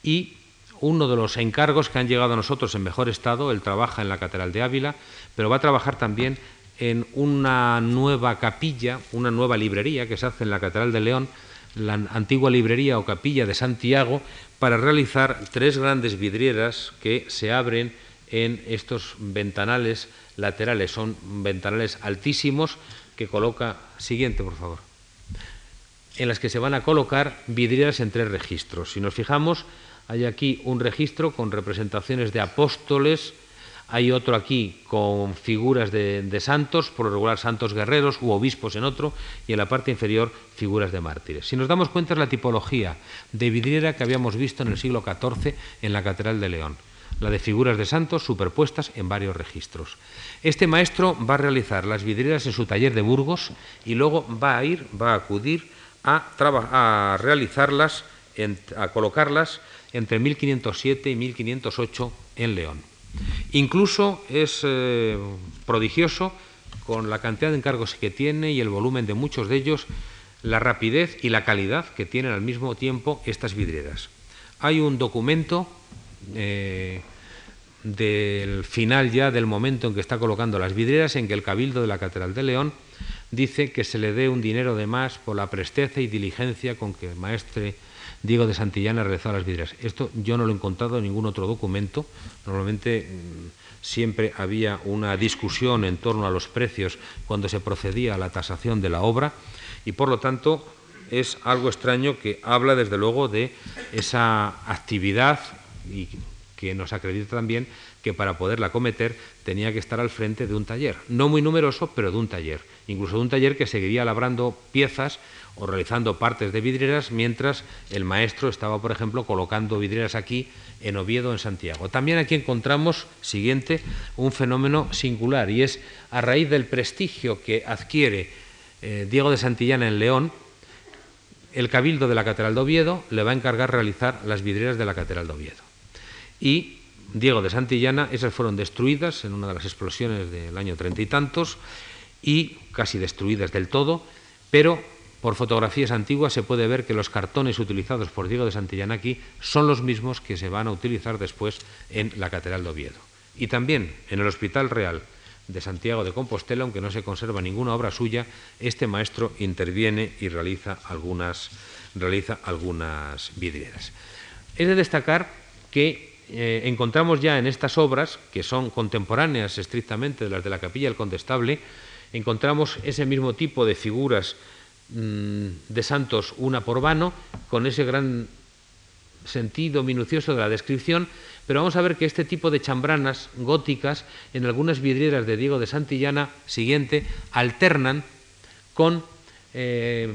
y uno de los encargos que han llegado a nosotros en mejor estado. Él trabaja en la Catedral de Ávila, pero va a trabajar también en una nueva capilla, una nueva librería que se hace en la Catedral de León, la antigua librería o capilla de Santiago, para realizar tres grandes vidrieras que se abren en estos ventanales laterales. Son ventanales altísimos que coloca. Siguiente, por favor. En las que se van a colocar vidrieras en tres registros. Si nos fijamos, Hay aquí un registro con representaciones de apóstoles, hay otro aquí con figuras de, santos, por lo regular santos guerreros u obispos en otro, y en la parte inferior figuras de mártires. Si nos damos cuenta es la tipología de vidriera que habíamos visto en el siglo XIV en la Catedral de León, la de figuras de santos superpuestas en varios registros. Este maestro va a realizar las vidrieras en su taller de Burgos y luego va a ir, va a acudir a, a realizarlas, a colocarlas entre 1507 y 1508 en León. Incluso es eh, prodigioso, con la cantidad de encargos que tiene y el volumen de muchos de ellos, la rapidez y la calidad que tienen al mismo tiempo estas vidrieras. Hay un documento eh, del final ya del momento en que está colocando las vidrieras en que el Cabildo de la Catedral de León dice que se le dé un dinero de más por la presteza y diligencia con que el maestre Diego de Santillana realizado las vidrieras. Esto yo no lo he encontrado en ningún otro documento. Normalmente mm, siempre había una discusión en torno a los precios cuando se procedía a la tasación de la obra y por lo tanto es algo extraño que habla desde luego de esa actividad y que nos acredita también que para poderla cometer tenía que estar al frente de un taller, no muy numeroso, pero de un taller, incluso de un taller que seguiría labrando piezas o realizando partes de vidrieras mientras el maestro estaba, por ejemplo, colocando vidrieras aquí en Oviedo, en Santiago. También aquí encontramos, siguiente, un fenómeno singular y es a raíz del prestigio que adquiere eh, Diego de Santillana en León, el cabildo de la Catedral de Oviedo le va a encargar realizar las vidrieras de la Catedral de Oviedo. Y Diego de Santillana, esas fueron destruidas en una de las explosiones del año treinta y tantos y casi destruidas del todo, pero por fotografías antiguas se puede ver que los cartones utilizados por Diego de Santillana aquí son los mismos que se van a utilizar después en la Catedral de Oviedo. Y también en el Hospital Real de Santiago de Compostela, aunque no se conserva ninguna obra suya, este maestro interviene y realiza algunas, realiza algunas vidrieras. Es de destacar que eh, encontramos ya en estas obras, que son contemporáneas estrictamente de las de la Capilla del Condestable, encontramos ese mismo tipo de figuras Mm, de santos una por vano, con ese gran sentido minucioso de la descripción, pero vamos a ver que este tipo de chambranas góticas en algunas vidrieras de Diego de Santillana siguiente alternan con eh,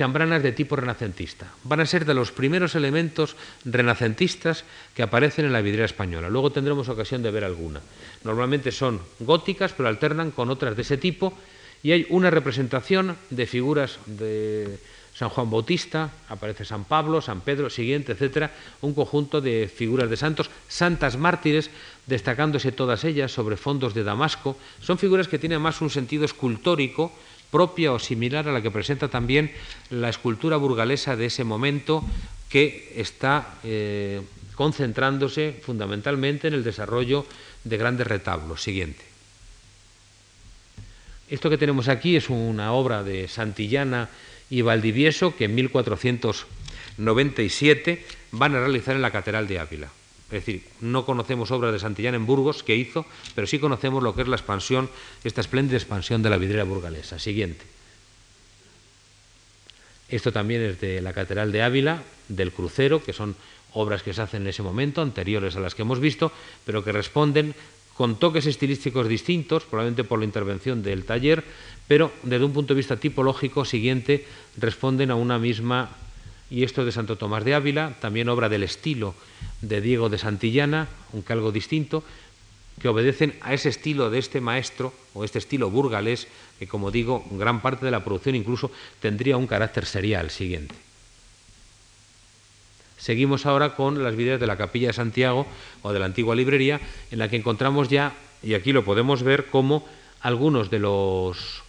chambranas de tipo renacentista. Van a ser de los primeros elementos renacentistas que aparecen en la vidriera española. Luego tendremos ocasión de ver alguna. Normalmente son góticas, pero alternan con otras de ese tipo y hay una representación de figuras de San Juan Bautista, aparece San Pablo, San Pedro, siguiente, etcétera, un conjunto de figuras de santos, santas mártires, destacándose todas ellas sobre fondos de Damasco. Son figuras que tienen más un sentido escultórico, propia o similar a la que presenta también la escultura burgalesa de ese momento, que está eh, concentrándose fundamentalmente en el desarrollo de grandes retablos. Siguiente. Esto que tenemos aquí es una obra de Santillana y Valdivieso que en 1497 van a realizar en la Catedral de Ávila. Es decir, no conocemos obras de Santillana en Burgos que hizo, pero sí conocemos lo que es la expansión, esta espléndida expansión de la vidriera burgalesa. Siguiente. Esto también es de la Catedral de Ávila, del crucero, que son obras que se hacen en ese momento, anteriores a las que hemos visto, pero que responden con toques estilísticos distintos, probablemente por la intervención del taller, pero desde un punto de vista tipológico siguiente responden a una misma, y esto de Santo Tomás de Ávila, también obra del estilo de Diego de Santillana, aunque algo distinto, que obedecen a ese estilo de este maestro o este estilo burgalés, que como digo, gran parte de la producción incluso tendría un carácter serial siguiente. Seguimos ahora con las vidrieras de la Capilla de Santiago o de la antigua librería, en la que encontramos ya, y aquí lo podemos ver, cómo algunos de los,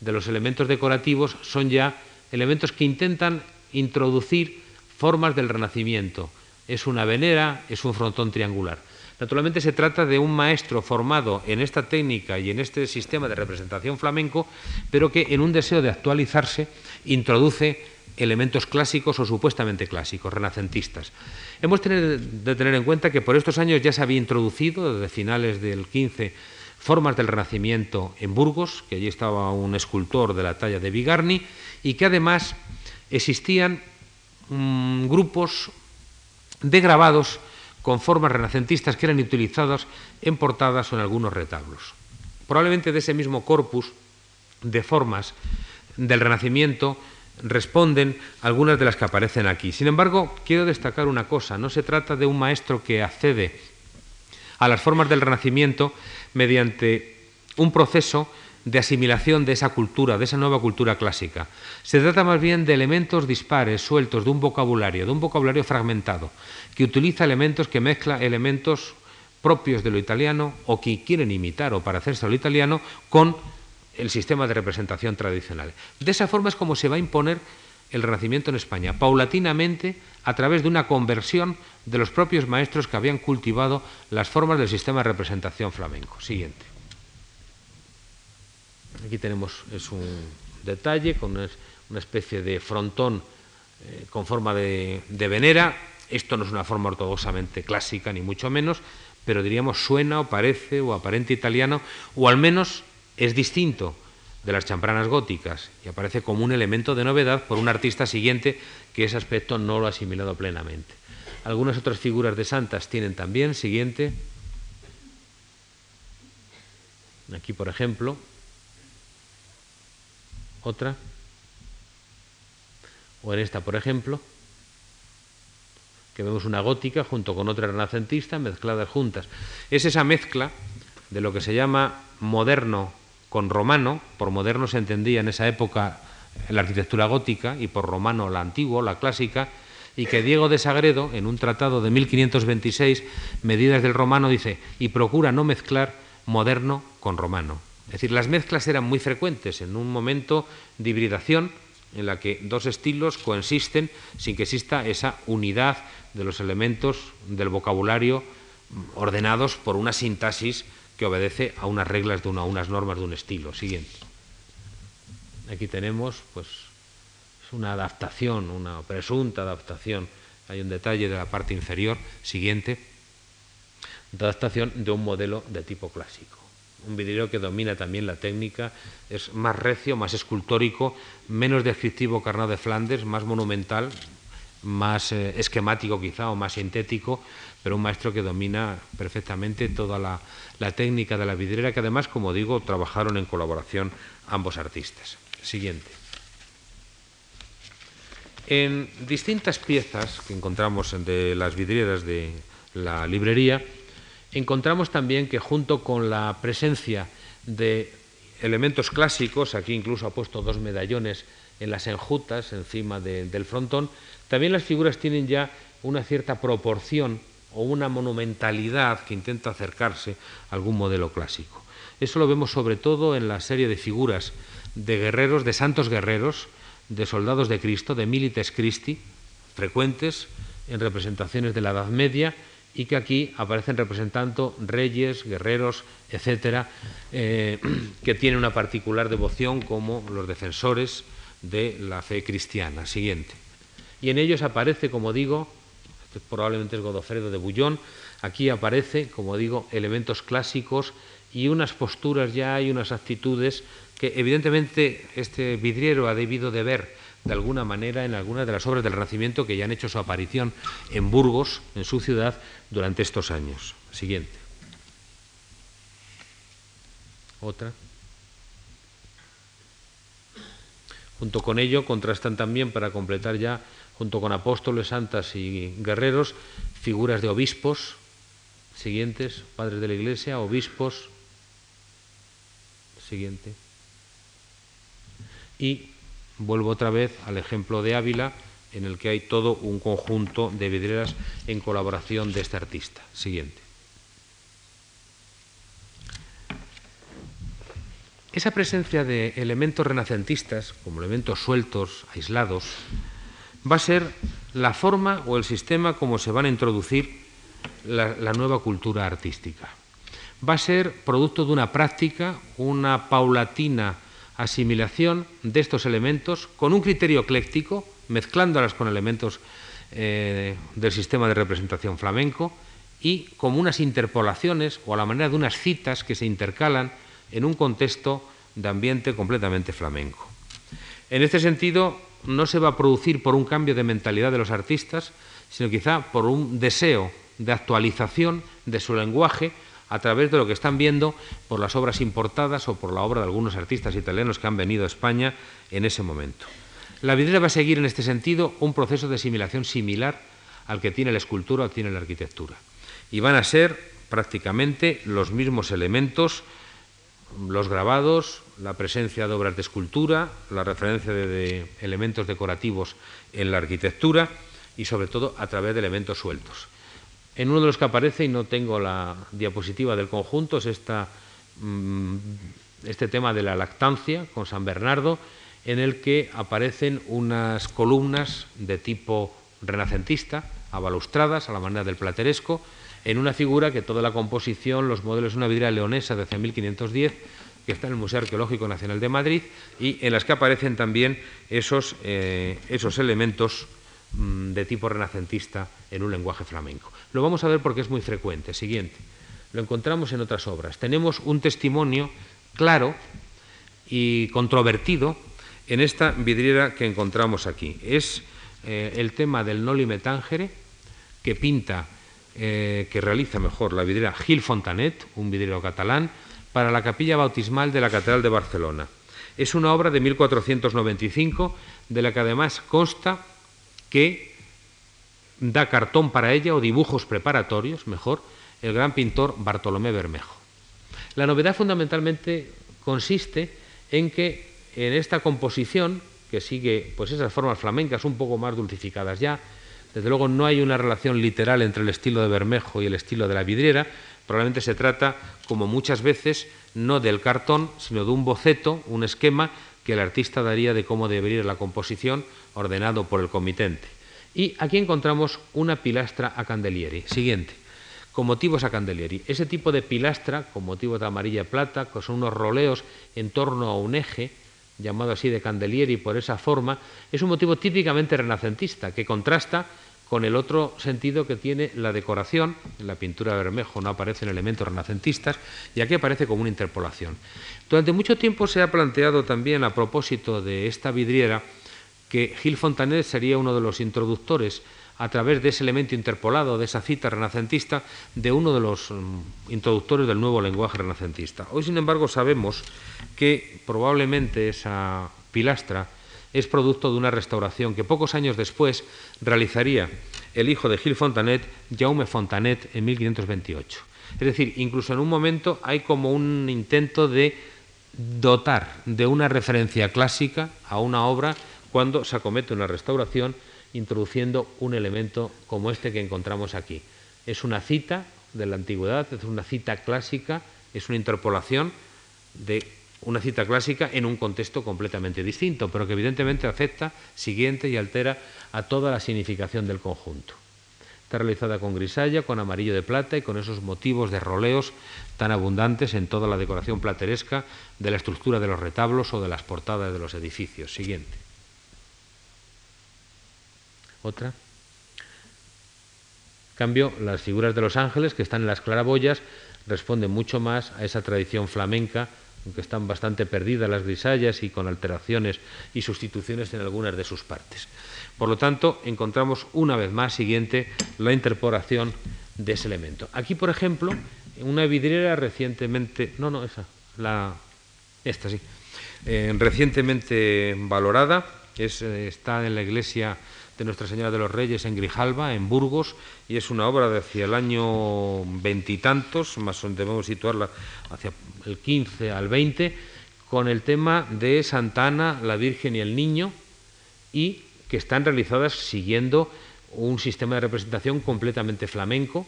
de los elementos decorativos son ya elementos que intentan introducir formas del Renacimiento. Es una venera, es un frontón triangular. Naturalmente se trata de un maestro formado en esta técnica y en este sistema de representación flamenco, pero que en un deseo de actualizarse introduce elementos clásicos o supuestamente clásicos, renacentistas. Hemos de tener en cuenta que por estos años ya se había introducido, desde finales del 15, formas del Renacimiento en Burgos, que allí estaba un escultor de la talla de Bigarni, y que además existían mm, grupos de grabados con formas renacentistas que eran utilizadas en portadas o en algunos retablos. Probablemente de ese mismo corpus de formas del Renacimiento responden algunas de las que aparecen aquí. Sin embargo, quiero destacar una cosa, no se trata de un maestro que accede a las formas del Renacimiento mediante un proceso de asimilación de esa cultura, de esa nueva cultura clásica. Se trata más bien de elementos dispares, sueltos, de un vocabulario, de un vocabulario fragmentado, que utiliza elementos que mezcla elementos propios de lo italiano o que quieren imitar o parecerse a lo italiano con el sistema de representación tradicional. De esa forma es como se va a imponer el Renacimiento en España, paulatinamente a través de una conversión de los propios maestros que habían cultivado las formas del sistema de representación flamenco. Siguiente. Aquí tenemos es un detalle con una especie de frontón eh, con forma de, de venera. Esto no es una forma ortodoxamente clásica, ni mucho menos, pero diríamos suena o parece o aparente italiano, o al menos es distinto de las champranas góticas y aparece como un elemento de novedad por un artista siguiente que ese aspecto no lo ha asimilado plenamente. Algunas otras figuras de santas tienen también, siguiente, aquí por ejemplo, otra, o en esta por ejemplo, que vemos una gótica junto con otra renacentista mezcladas juntas. Es esa mezcla de lo que se llama moderno con romano, por moderno se entendía en esa época la arquitectura gótica y por romano la antigua, la clásica, y que Diego de Sagredo, en un tratado de 1526, Medidas del Romano, dice, y procura no mezclar moderno con romano. Es decir, las mezclas eran muy frecuentes en un momento de hibridación en la que dos estilos coexisten sin que exista esa unidad de los elementos del vocabulario ordenados por una sintaxis que obedece a unas reglas de a unas normas de un estilo. Siguiente. Aquí tenemos pues una adaptación, una presunta adaptación. Hay un detalle de la parte inferior, siguiente, de adaptación de un modelo de tipo clásico. Un vidrio que domina también la técnica, es más recio, más escultórico, menos descriptivo que de Flandes, más monumental, más eh, esquemático quizá o más sintético, pero un maestro que domina perfectamente toda la, técnica de la vidriera, que además, como digo, trabajaron en colaboración ambos artistas. Siguiente. En distintas piezas que encontramos de las vidrieras de la librería, encontramos también que junto con la presencia de elementos clásicos, aquí incluso ha puesto dos medallones en las enjutas encima del frontón, también las figuras tienen ya una cierta proporción o una monumentalidad que intenta acercarse a algún modelo clásico. Eso lo vemos sobre todo en la serie de figuras de guerreros, de santos guerreros, de soldados de Cristo, de milites Christi, frecuentes en representaciones de la Edad Media y que aquí aparecen representando reyes, guerreros, etcétera, eh, *clears throat* que tienen una particular devoción como los defensores de la fe cristiana. Siguiente. Y en ellos aparece, como digo, probablemente es Godofredo de Bullón. Aquí aparece, como digo, elementos clásicos y unas posturas ya y unas actitudes que evidentemente este vidriero ha debido de ver de alguna manera en algunas de las obras del Renacimiento que ya han hecho su aparición en Burgos, en su ciudad, durante estos años. Siguiente. Otra. Junto con ello contrastan también, para completar ya junto con apóstoles, santas y guerreros, figuras de obispos, siguientes, padres de la iglesia, obispos, siguiente. Y vuelvo otra vez al ejemplo de Ávila, en el que hay todo un conjunto de vidrieras en colaboración de este artista. Siguiente. Esa presencia de elementos renacentistas, como elementos sueltos, aislados, va a ser la forma o el sistema como se van a introducir la, nueva cultura artística. Va a ser producto de una práctica, una paulatina asimilación de estos elementos con un criterio ecléctico, mezclándolas con elementos eh, del sistema de representación flamenco y como unas interpolaciones o a la manera de unas citas que se intercalan en un contexto de ambiente completamente flamenco. En este sentido, no se va a producir por un cambio de mentalidad de los artistas, sino quizá por un deseo de actualización de su lenguaje a través de lo que están viendo por las obras importadas o por la obra de algunos artistas italianos que han venido a España en ese momento. La vidriera va a seguir en este sentido un proceso de asimilación similar al que tiene la escultura o tiene la arquitectura. Y van a ser prácticamente los mismos elementos, los grabados, la presencia de obras de escultura, la referencia de, elementos decorativos en la arquitectura y sobre todo a través de elementos sueltos. En uno de los que aparece, y no tengo la diapositiva del conjunto, es mm, este tema de la lactancia con San Bernardo, en el que aparecen unas columnas de tipo renacentista, abalustradas a la manera del plateresco, en una figura que toda la composición, los modelos de una vidriera leonesa de hace 1510, que está en el Museo Arqueológico Nacional de Madrid, y en las que aparecen también esos, eh, esos elementos mm, de tipo renacentista en un lenguaje flamenco. Lo vamos a ver porque es muy frecuente. Siguiente. Lo encontramos en otras obras. Tenemos un testimonio claro y controvertido en esta vidriera que encontramos aquí. Es eh, el tema del Noli Metangere, que pinta, eh, que realiza mejor la vidriera Gil Fontanet, un vidriero catalán, para la capilla bautismal de la Catedral de Barcelona. Es una obra de 1495, de la que además consta que da cartón para ella o dibujos preparatorios, mejor, el gran pintor Bartolomé Bermejo. La novedad fundamentalmente consiste en que en esta composición, que sigue pues esas formas flamencas un poco más dulcificadas ya, desde luego no hay una relación literal entre el estilo de Bermejo y el estilo de la vidriera, probablemente se trata, como muchas veces, no del cartón, sino de un boceto, un esquema que el artista daría de cómo debería ir la composición, ordenado por el comitente. Y aquí encontramos una pilastra a candelieri. Siguiente. Con motivos a candelieri. Ese tipo de pilastra, con motivos de amarilla plata, que son unos roleos en torno a un eje, llamado así de candelieri por esa forma, es un motivo típicamente renacentista, que contrasta con el otro sentido que tiene la decoración. En la pintura de Bermejo no aparecen elementos renacentistas y aquí aparece como una interpolación. Durante mucho tiempo se ha planteado también a propósito de esta vidriera que Gil Fontanet sería uno de los introductores a través de ese elemento interpolado, de esa cita renacentista, de uno de los mm, introductores del nuevo lenguaje renacentista. Hoy, sin embargo, sabemos que probablemente esa pilastra es producto de una restauración que pocos años después realizaría el hijo de Gil Fontanet, Jaume Fontanet, en 1528. Es decir, incluso en un momento hay como un intento de dotar de una referencia clásica a una obra cuando se acomete una restauración introduciendo un elemento como este que encontramos aquí. Es una cita de la antigüedad, es una cita clásica, es una interpolación de una cita clásica en un contexto completamente distinto, pero que evidentemente afecta, siguiente y altera a toda la significación del conjunto. Está realizada con grisalla, con amarillo de plata y con esos motivos de roleos tan abundantes en toda la decoración plateresca de la estructura de los retablos o de las portadas de los edificios. Siguiente. Otra. cambio, las figuras de los ángeles que están en las claraboyas responden mucho más a esa tradición flamenca, aunque están bastante perdidas las grisallas y con alteraciones y sustituciones en algunas de sus partes. Por lo tanto, encontramos una vez más siguiente la interpolación de ese elemento. Aquí, por ejemplo, una vidriera recientemente, no, no, esa, la, esta sí, eh, recientemente valorada, es, eh, está en la iglesia de Nuestra Señora de los Reyes en Grijalba, en Burgos, y es una obra de hacia el año veintitantos, más debemos situarla hacia el 15 al 20, con el tema de Santana, la Virgen y el Niño, y que están realizadas siguiendo un sistema de representación completamente flamenco,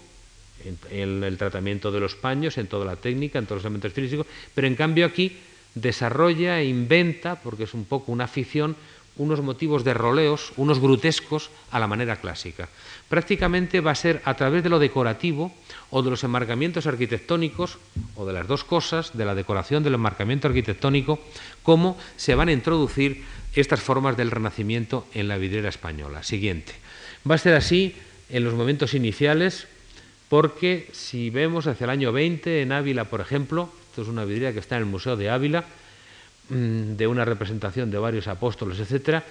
en, el tratamiento de los paños, en toda la técnica, en todos los elementos físicos, pero en cambio aquí desarrolla e inventa, porque es un poco una afición, unos motivos de roleos, unos grutescos a la manera clásica. Prácticamente va a ser a través de lo decorativo o de los enmarcamientos arquitectónicos, o de las dos cosas, de la decoración del enmarcamiento arquitectónico, cómo se van a introducir estas formas del renacimiento en la vidriera española. Siguiente. Va a ser así en los momentos iniciales, porque si vemos hacia el año 20 en Ávila, por ejemplo, esto es una vidriera que está en el Museo de Ávila, de una representación de varios apóstoles, etcétera,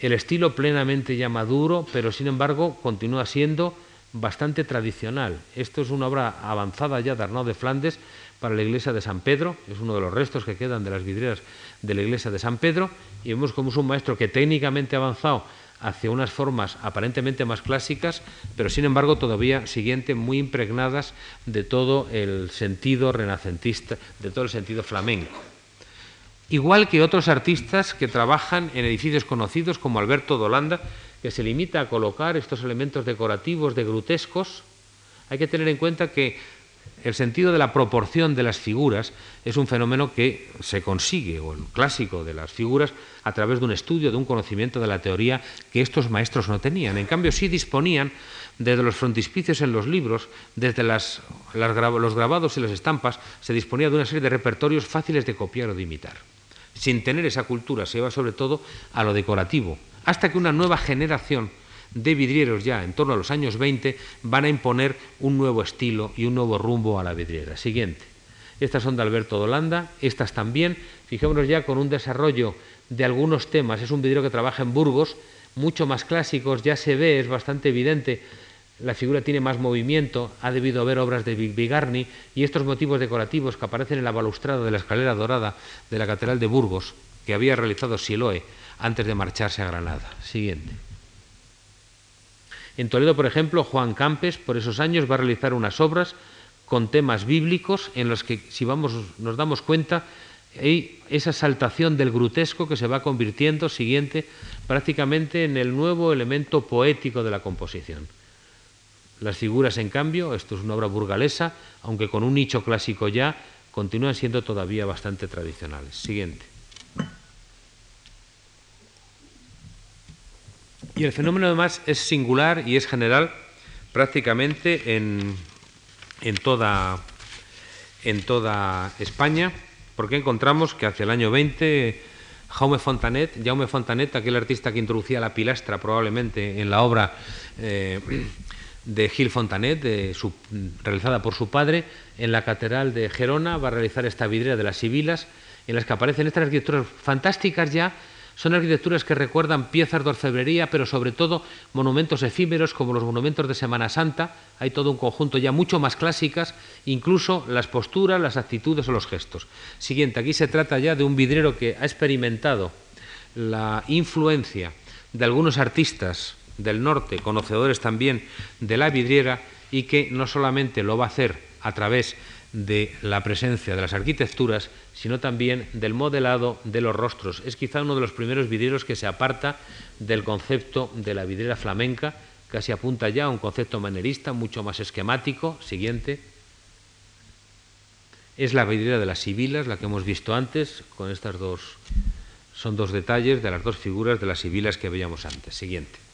El estilo plenamente ya maduro, pero sin embargo continúa siendo bastante tradicional. Esto es una obra avanzada ya de Arnaud de Flandes para la iglesia de San Pedro, es uno de los restos que quedan de las vidrieras de la iglesia de San Pedro, y vemos como es un maestro que técnicamente ha avanzado hacia unas formas aparentemente más clásicas, pero sin embargo todavía siguiente muy impregnadas de todo el sentido renacentista, de todo el sentido flamenco. Igual que otros artistas que trabajan en edificios conocidos como Alberto Dolanda, que se limita a colocar estos elementos decorativos de grutescos, hay que tener en cuenta que el sentido de la proporción de las figuras es un fenómeno que se consigue, o el clásico de las figuras, a través de un estudio, de un conocimiento de la teoría que estos maestros no tenían. En cambio, sí disponían desde los frontispicios en los libros, desde los grabados y las estampas, se disponía de una serie de repertorios fáciles de copiar o de imitar. Sin tener esa cultura, se iba sobre todo a lo decorativo, hasta que una nueva generación de vidrieros ya en torno a los años 20 van a imponer un nuevo estilo y un nuevo rumbo a la vidriera. Siguiente. Estas son de Alberto Dolanda, estas también. Fijémonos ya con un desarrollo de algunos temas. Es un vidriero que trabaja en Burgos, mucho más clásicos, ya se ve, es bastante evidente. La figura tiene más movimiento, ha debido haber obras de Bigarni y estos motivos decorativos que aparecen en la balustrada de la escalera dorada de la Catedral de Burgos, que había realizado Siloe antes de marcharse a Granada. Siguiente. En Toledo, por ejemplo, Juan Campes, por esos años, va a realizar unas obras con temas bíblicos en los que, si vamos, nos damos cuenta, hay esa saltación del grutesco que se va convirtiendo, siguiente, prácticamente en el nuevo elemento poético de la composición. Las figuras, en cambio, esto es una obra burgalesa, aunque con un nicho clásico ya, continúan siendo todavía bastante tradicionales. Siguiente. Y el fenómeno además es singular y es general prácticamente en, toda, en toda España, porque encontramos que hacia el año 20 Jaume Fontanet, Jaume Fontanet, aquel artista que introducía la pilastra probablemente en la obra eh, de Gil Fontanet, realizada por su padre, en la Catedral de Gerona, va a realizar esta vidriera de las Sibilas, en las que aparecen estas arquitecturas fantásticas ya son arquitecturas que recuerdan piezas de orfebrería, pero sobre todo monumentos efímeros como los monumentos de Semana Santa. Hay todo un conjunto ya mucho más clásicas, incluso las posturas, las actitudes o los gestos. Siguiente, aquí se trata ya de un vidriero que ha experimentado la influencia de algunos artistas del norte, conocedores también de la vidriera, y que no solamente lo va a hacer a través de la presencia de las arquitecturas, sino también del modelado de los rostros. Es quizá uno de los primeros vidrieros que se aparta del concepto de la vidriera flamenca, casi apunta ya a un concepto manerista mucho más esquemático. Siguiente. Es la vidriera de las sibilas, la que hemos visto antes, con estas dos. Son dos detalles de las dos figuras de las sibilas que veíamos antes. Siguiente.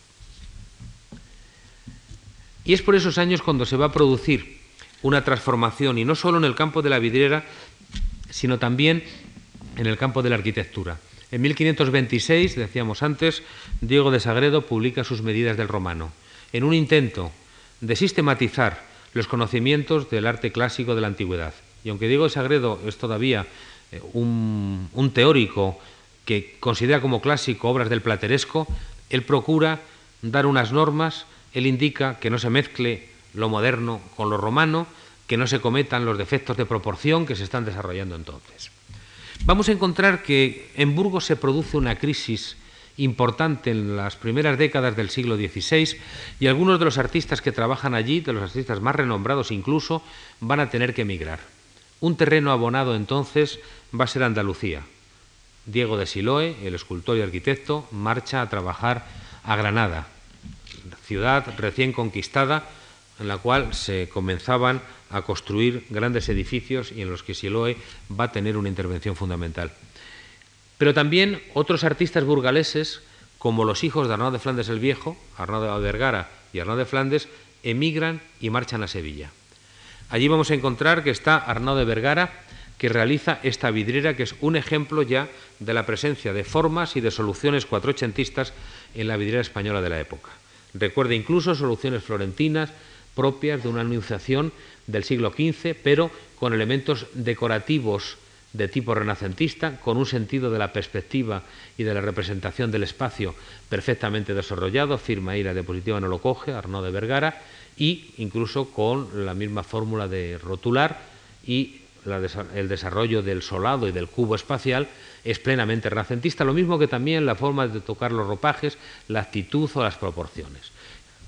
Y es por esos años cuando se va a producir una transformación, y no solo en el campo de la vidriera, sino también en el campo de la arquitectura. En 1526, decíamos antes, Diego de Sagredo publica sus medidas del romano, en un intento de sistematizar los conocimientos del arte clásico de la antigüedad. Y aunque Diego de Sagredo es todavía eh, un, un teórico que considera como clásico obras del plateresco, él procura dar unas normas, él indica que no se mezcle lo moderno con lo romano, que no se cometan los defectos de proporción que se están desarrollando entonces. Vamos a encontrar que en Burgos se produce una crisis importante en las primeras décadas del siglo XVI y algunos de los artistas que trabajan allí, de los artistas más renombrados incluso, van a tener que emigrar. Un terreno abonado entonces va a ser Andalucía. Diego de Siloe, el escultor y arquitecto, marcha a trabajar a Granada, ciudad recién conquistada en la cual se comenzaban a construir grandes edificios y en los que Siloe va a tener una intervención fundamental. Pero también otros artistas burgaleses, como los hijos de Arnaud de Flandes el Viejo, Arnaud de Vergara y Arnaud de Flandes, emigran y marchan a Sevilla. Allí vamos a encontrar que está Arnaud de Vergara, que realiza esta vidriera, que es un ejemplo ya de la presencia de formas y de soluciones cuatrochentistas en la vidriera española de la época. Recuerda incluso soluciones florentinas, propias de una anunciación del siglo XV, pero con elementos decorativos de tipo renacentista, con un sentido de la perspectiva y de la representación del espacio perfectamente desarrollado, firma ahí la diapositiva no lo coge, Arnaud de Vergara, y incluso con la misma fórmula de rotular y el desarrollo del solado y del cubo espacial es plenamente renacentista, lo mismo que también la forma de tocar los ropajes, la actitud o las proporciones.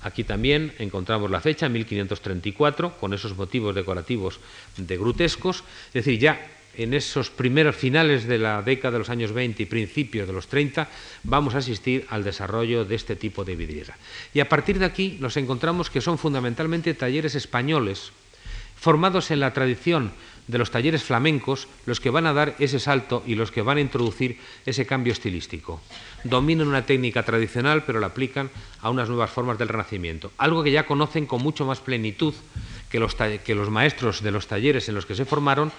Aquí también encontramos la fecha, 1534, con esos motivos decorativos de grutescos, es decir, ya en esos primeros finales de la década de los años 20 y principios de los 30 vamos a asistir al desarrollo de este tipo de vidriera. Y a partir de aquí nos encontramos que son fundamentalmente talleres españoles, formados en la tradición de los talleres flamencos los que van a dar ese salto y los que van a introducir ese cambio estilístico. Dominan una técnica tradicional, pero la aplican a unas nuevas formas del Renacimiento, algo que ya conocen con mucho más plenitud que los, maestros de los talleres en los que se formaron,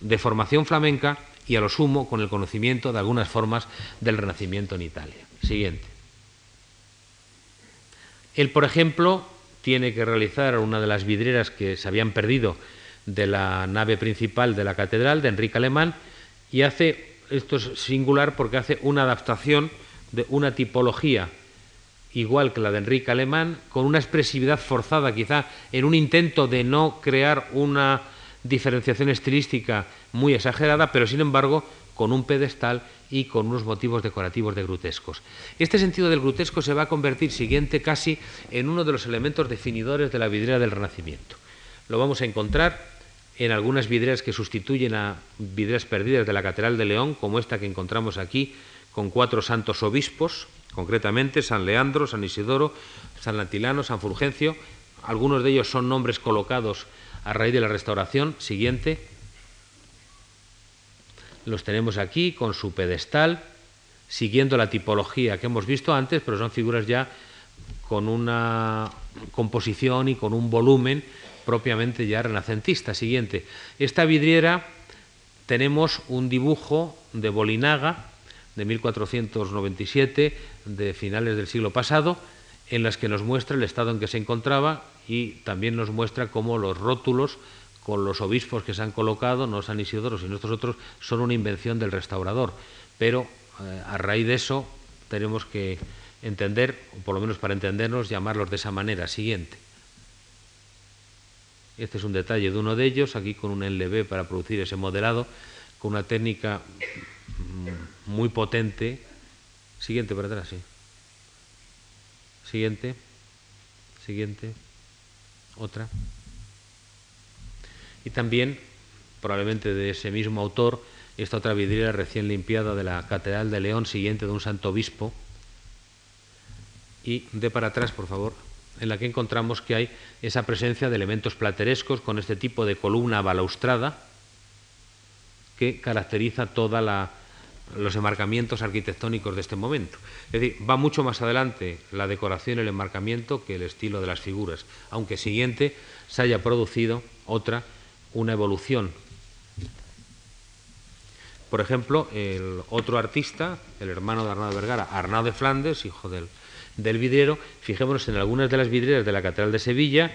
de formación flamenca y a lo sumo con el conocimiento de algunas formas del Renacimiento en Italia. Siguiente. Él, por ejemplo, tiene que realizar una de las vidrieras que se habían perdido de la nave principal de la catedral de Enrique Alemán y hace, esto es singular porque hace una adaptación de una tipología igual que la de Enrique Alemán, con una expresividad forzada quizá en un intento de no crear una diferenciación estilística muy exagerada, pero sin embargo con un pedestal y con unos motivos decorativos de grutescos. Este sentido del grutesco se va a convertir siguiente casi en uno de los elementos definidores de la vidriera del Renacimiento. Lo vamos a encontrar en algunas vidrieras que sustituyen a vidrieras perdidas de la Catedral de León, como esta que encontramos aquí, con cuatro santos obispos, concretamente San Leandro, San Isidoro, San Latilano, San Fulgencio. Algunos de ellos son nombres colocados a raíz de la restauración. Siguiente. Los tenemos aquí con su pedestal, siguiendo la tipología que hemos visto antes, pero son figuras ya con una composición y con un volumen propiamente ya renacentista. Siguiente. Esta vidriera tenemos un dibujo de Bolinaga de 1497, de finales del siglo pasado, en las que nos muestra el estado en que se encontraba y también nos muestra cómo los rótulos con los obispos que se han colocado, no San Isidoro, sino estos otros, son una invención del restaurador. Pero eh, a raíz de eso tenemos que entender, o por lo menos para entendernos, llamarlos de esa manera. Siguiente. Este es un detalle de uno de ellos, aquí con un LB para producir ese modelado, con una técnica mm, muy potente. Siguiente para atrás, sí. Siguiente. Siguiente. Otra. Y también, probablemente de ese mismo autor, esta otra vidriera recién limpiada de la Catedral de León, siguiente de un santo obispo. Y de para atrás, por favor en la que encontramos que hay esa presencia de elementos platerescos con este tipo de columna balaustrada que caracteriza todos los enmarcamientos arquitectónicos de este momento. Es decir, va mucho más adelante la decoración y el enmarcamiento que el estilo de las figuras, aunque siguiente se haya producido otra, una evolución. Por ejemplo, el otro artista, el hermano de Arnaldo Vergara, Arnau de Flandes, hijo del del vidriero, fijémonos en algunas de las vidrieras de la Catedral de Sevilla,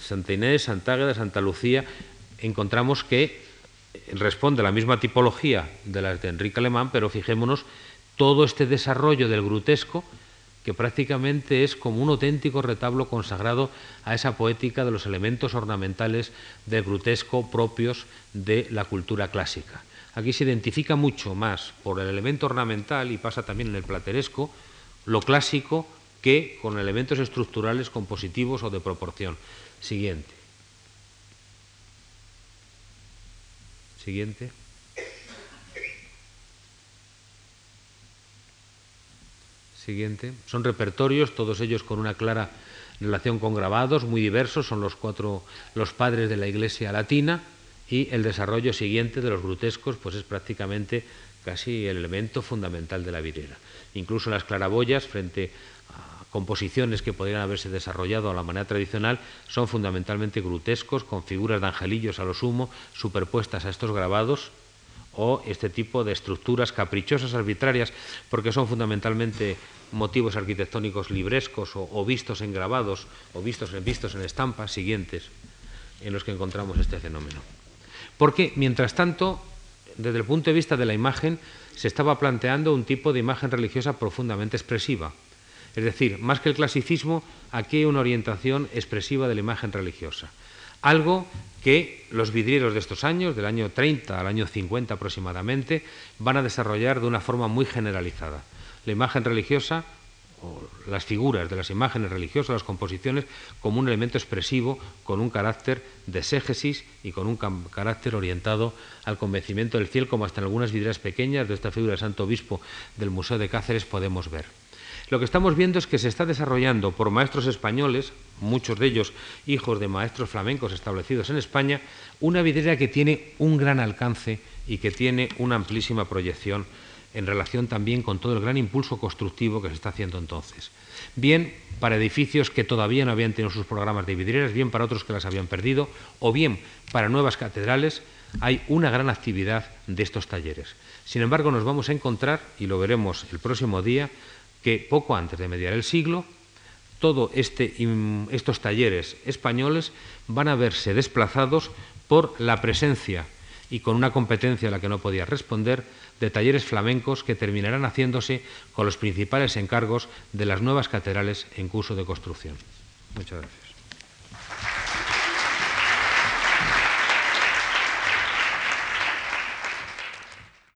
Santa Inés, Santa Águeda, Santa Lucía, encontramos que responde a la misma tipología de las de Enrique Alemán, pero fijémonos todo este desarrollo del grutesco que prácticamente es como un auténtico retablo consagrado a esa poética de los elementos ornamentales del grutesco propios de la cultura clásica. Aquí se identifica mucho más por el elemento ornamental y pasa también en el plateresco, lo clásico que con elementos estructurales compositivos o de proporción. Siguiente. Siguiente. Siguiente. Son repertorios, todos ellos con una clara relación con grabados, muy diversos, son los cuatro los padres de la Iglesia latina y el desarrollo siguiente de los grutescos pues es prácticamente casi el elemento fundamental de la vidriera incluso las claraboyas, frente a composiciones que podrían haberse desarrollado a la manera tradicional, son fundamentalmente grutescos, con figuras de angelillos a lo sumo, superpuestas a estos grabados, o este tipo de estructuras caprichosas, arbitrarias, porque son fundamentalmente motivos arquitectónicos librescos o, vistos en grabados o vistos en, vistos en estampas siguientes en los que encontramos este fenómeno. Porque, mientras tanto, desde el punto de vista de la imagen, se estaba planteando un tipo de imagen religiosa profundamente expresiva. Es decir, más que el clasicismo, aquí hay una orientación expresiva de la imagen religiosa. Algo que los vidrieros de estos años, del año 30 al año 50 aproximadamente, van a desarrollar de una forma muy generalizada. La imagen religiosa las figuras de las imágenes religiosas, las composiciones, como un elemento expresivo con un carácter de exégesis y con un carácter orientado al convencimiento del fiel, como hasta en algunas vidrieras pequeñas de esta figura del Santo Obispo del Museo de Cáceres podemos ver. Lo que estamos viendo es que se está desarrollando por maestros españoles, muchos de ellos hijos de maestros flamencos establecidos en España, una vidriera que tiene un gran alcance y que tiene una amplísima proyección en relación también con todo el gran impulso constructivo que se está haciendo entonces. Bien para edificios que todavía no habían tenido sus programas de vidrieras, bien para otros que las habían perdido, o bien para nuevas catedrales, hay una gran actividad de estos talleres. Sin embargo, nos vamos a encontrar, y lo veremos el próximo día, que poco antes de mediar el siglo, todos este, estos talleres españoles van a verse desplazados por la presencia y con una competencia a la que no podía responder de talleres flamencos que terminarán haciéndose con los principales encargos de las nuevas catedrales en curso de construcción. Muchas gracias.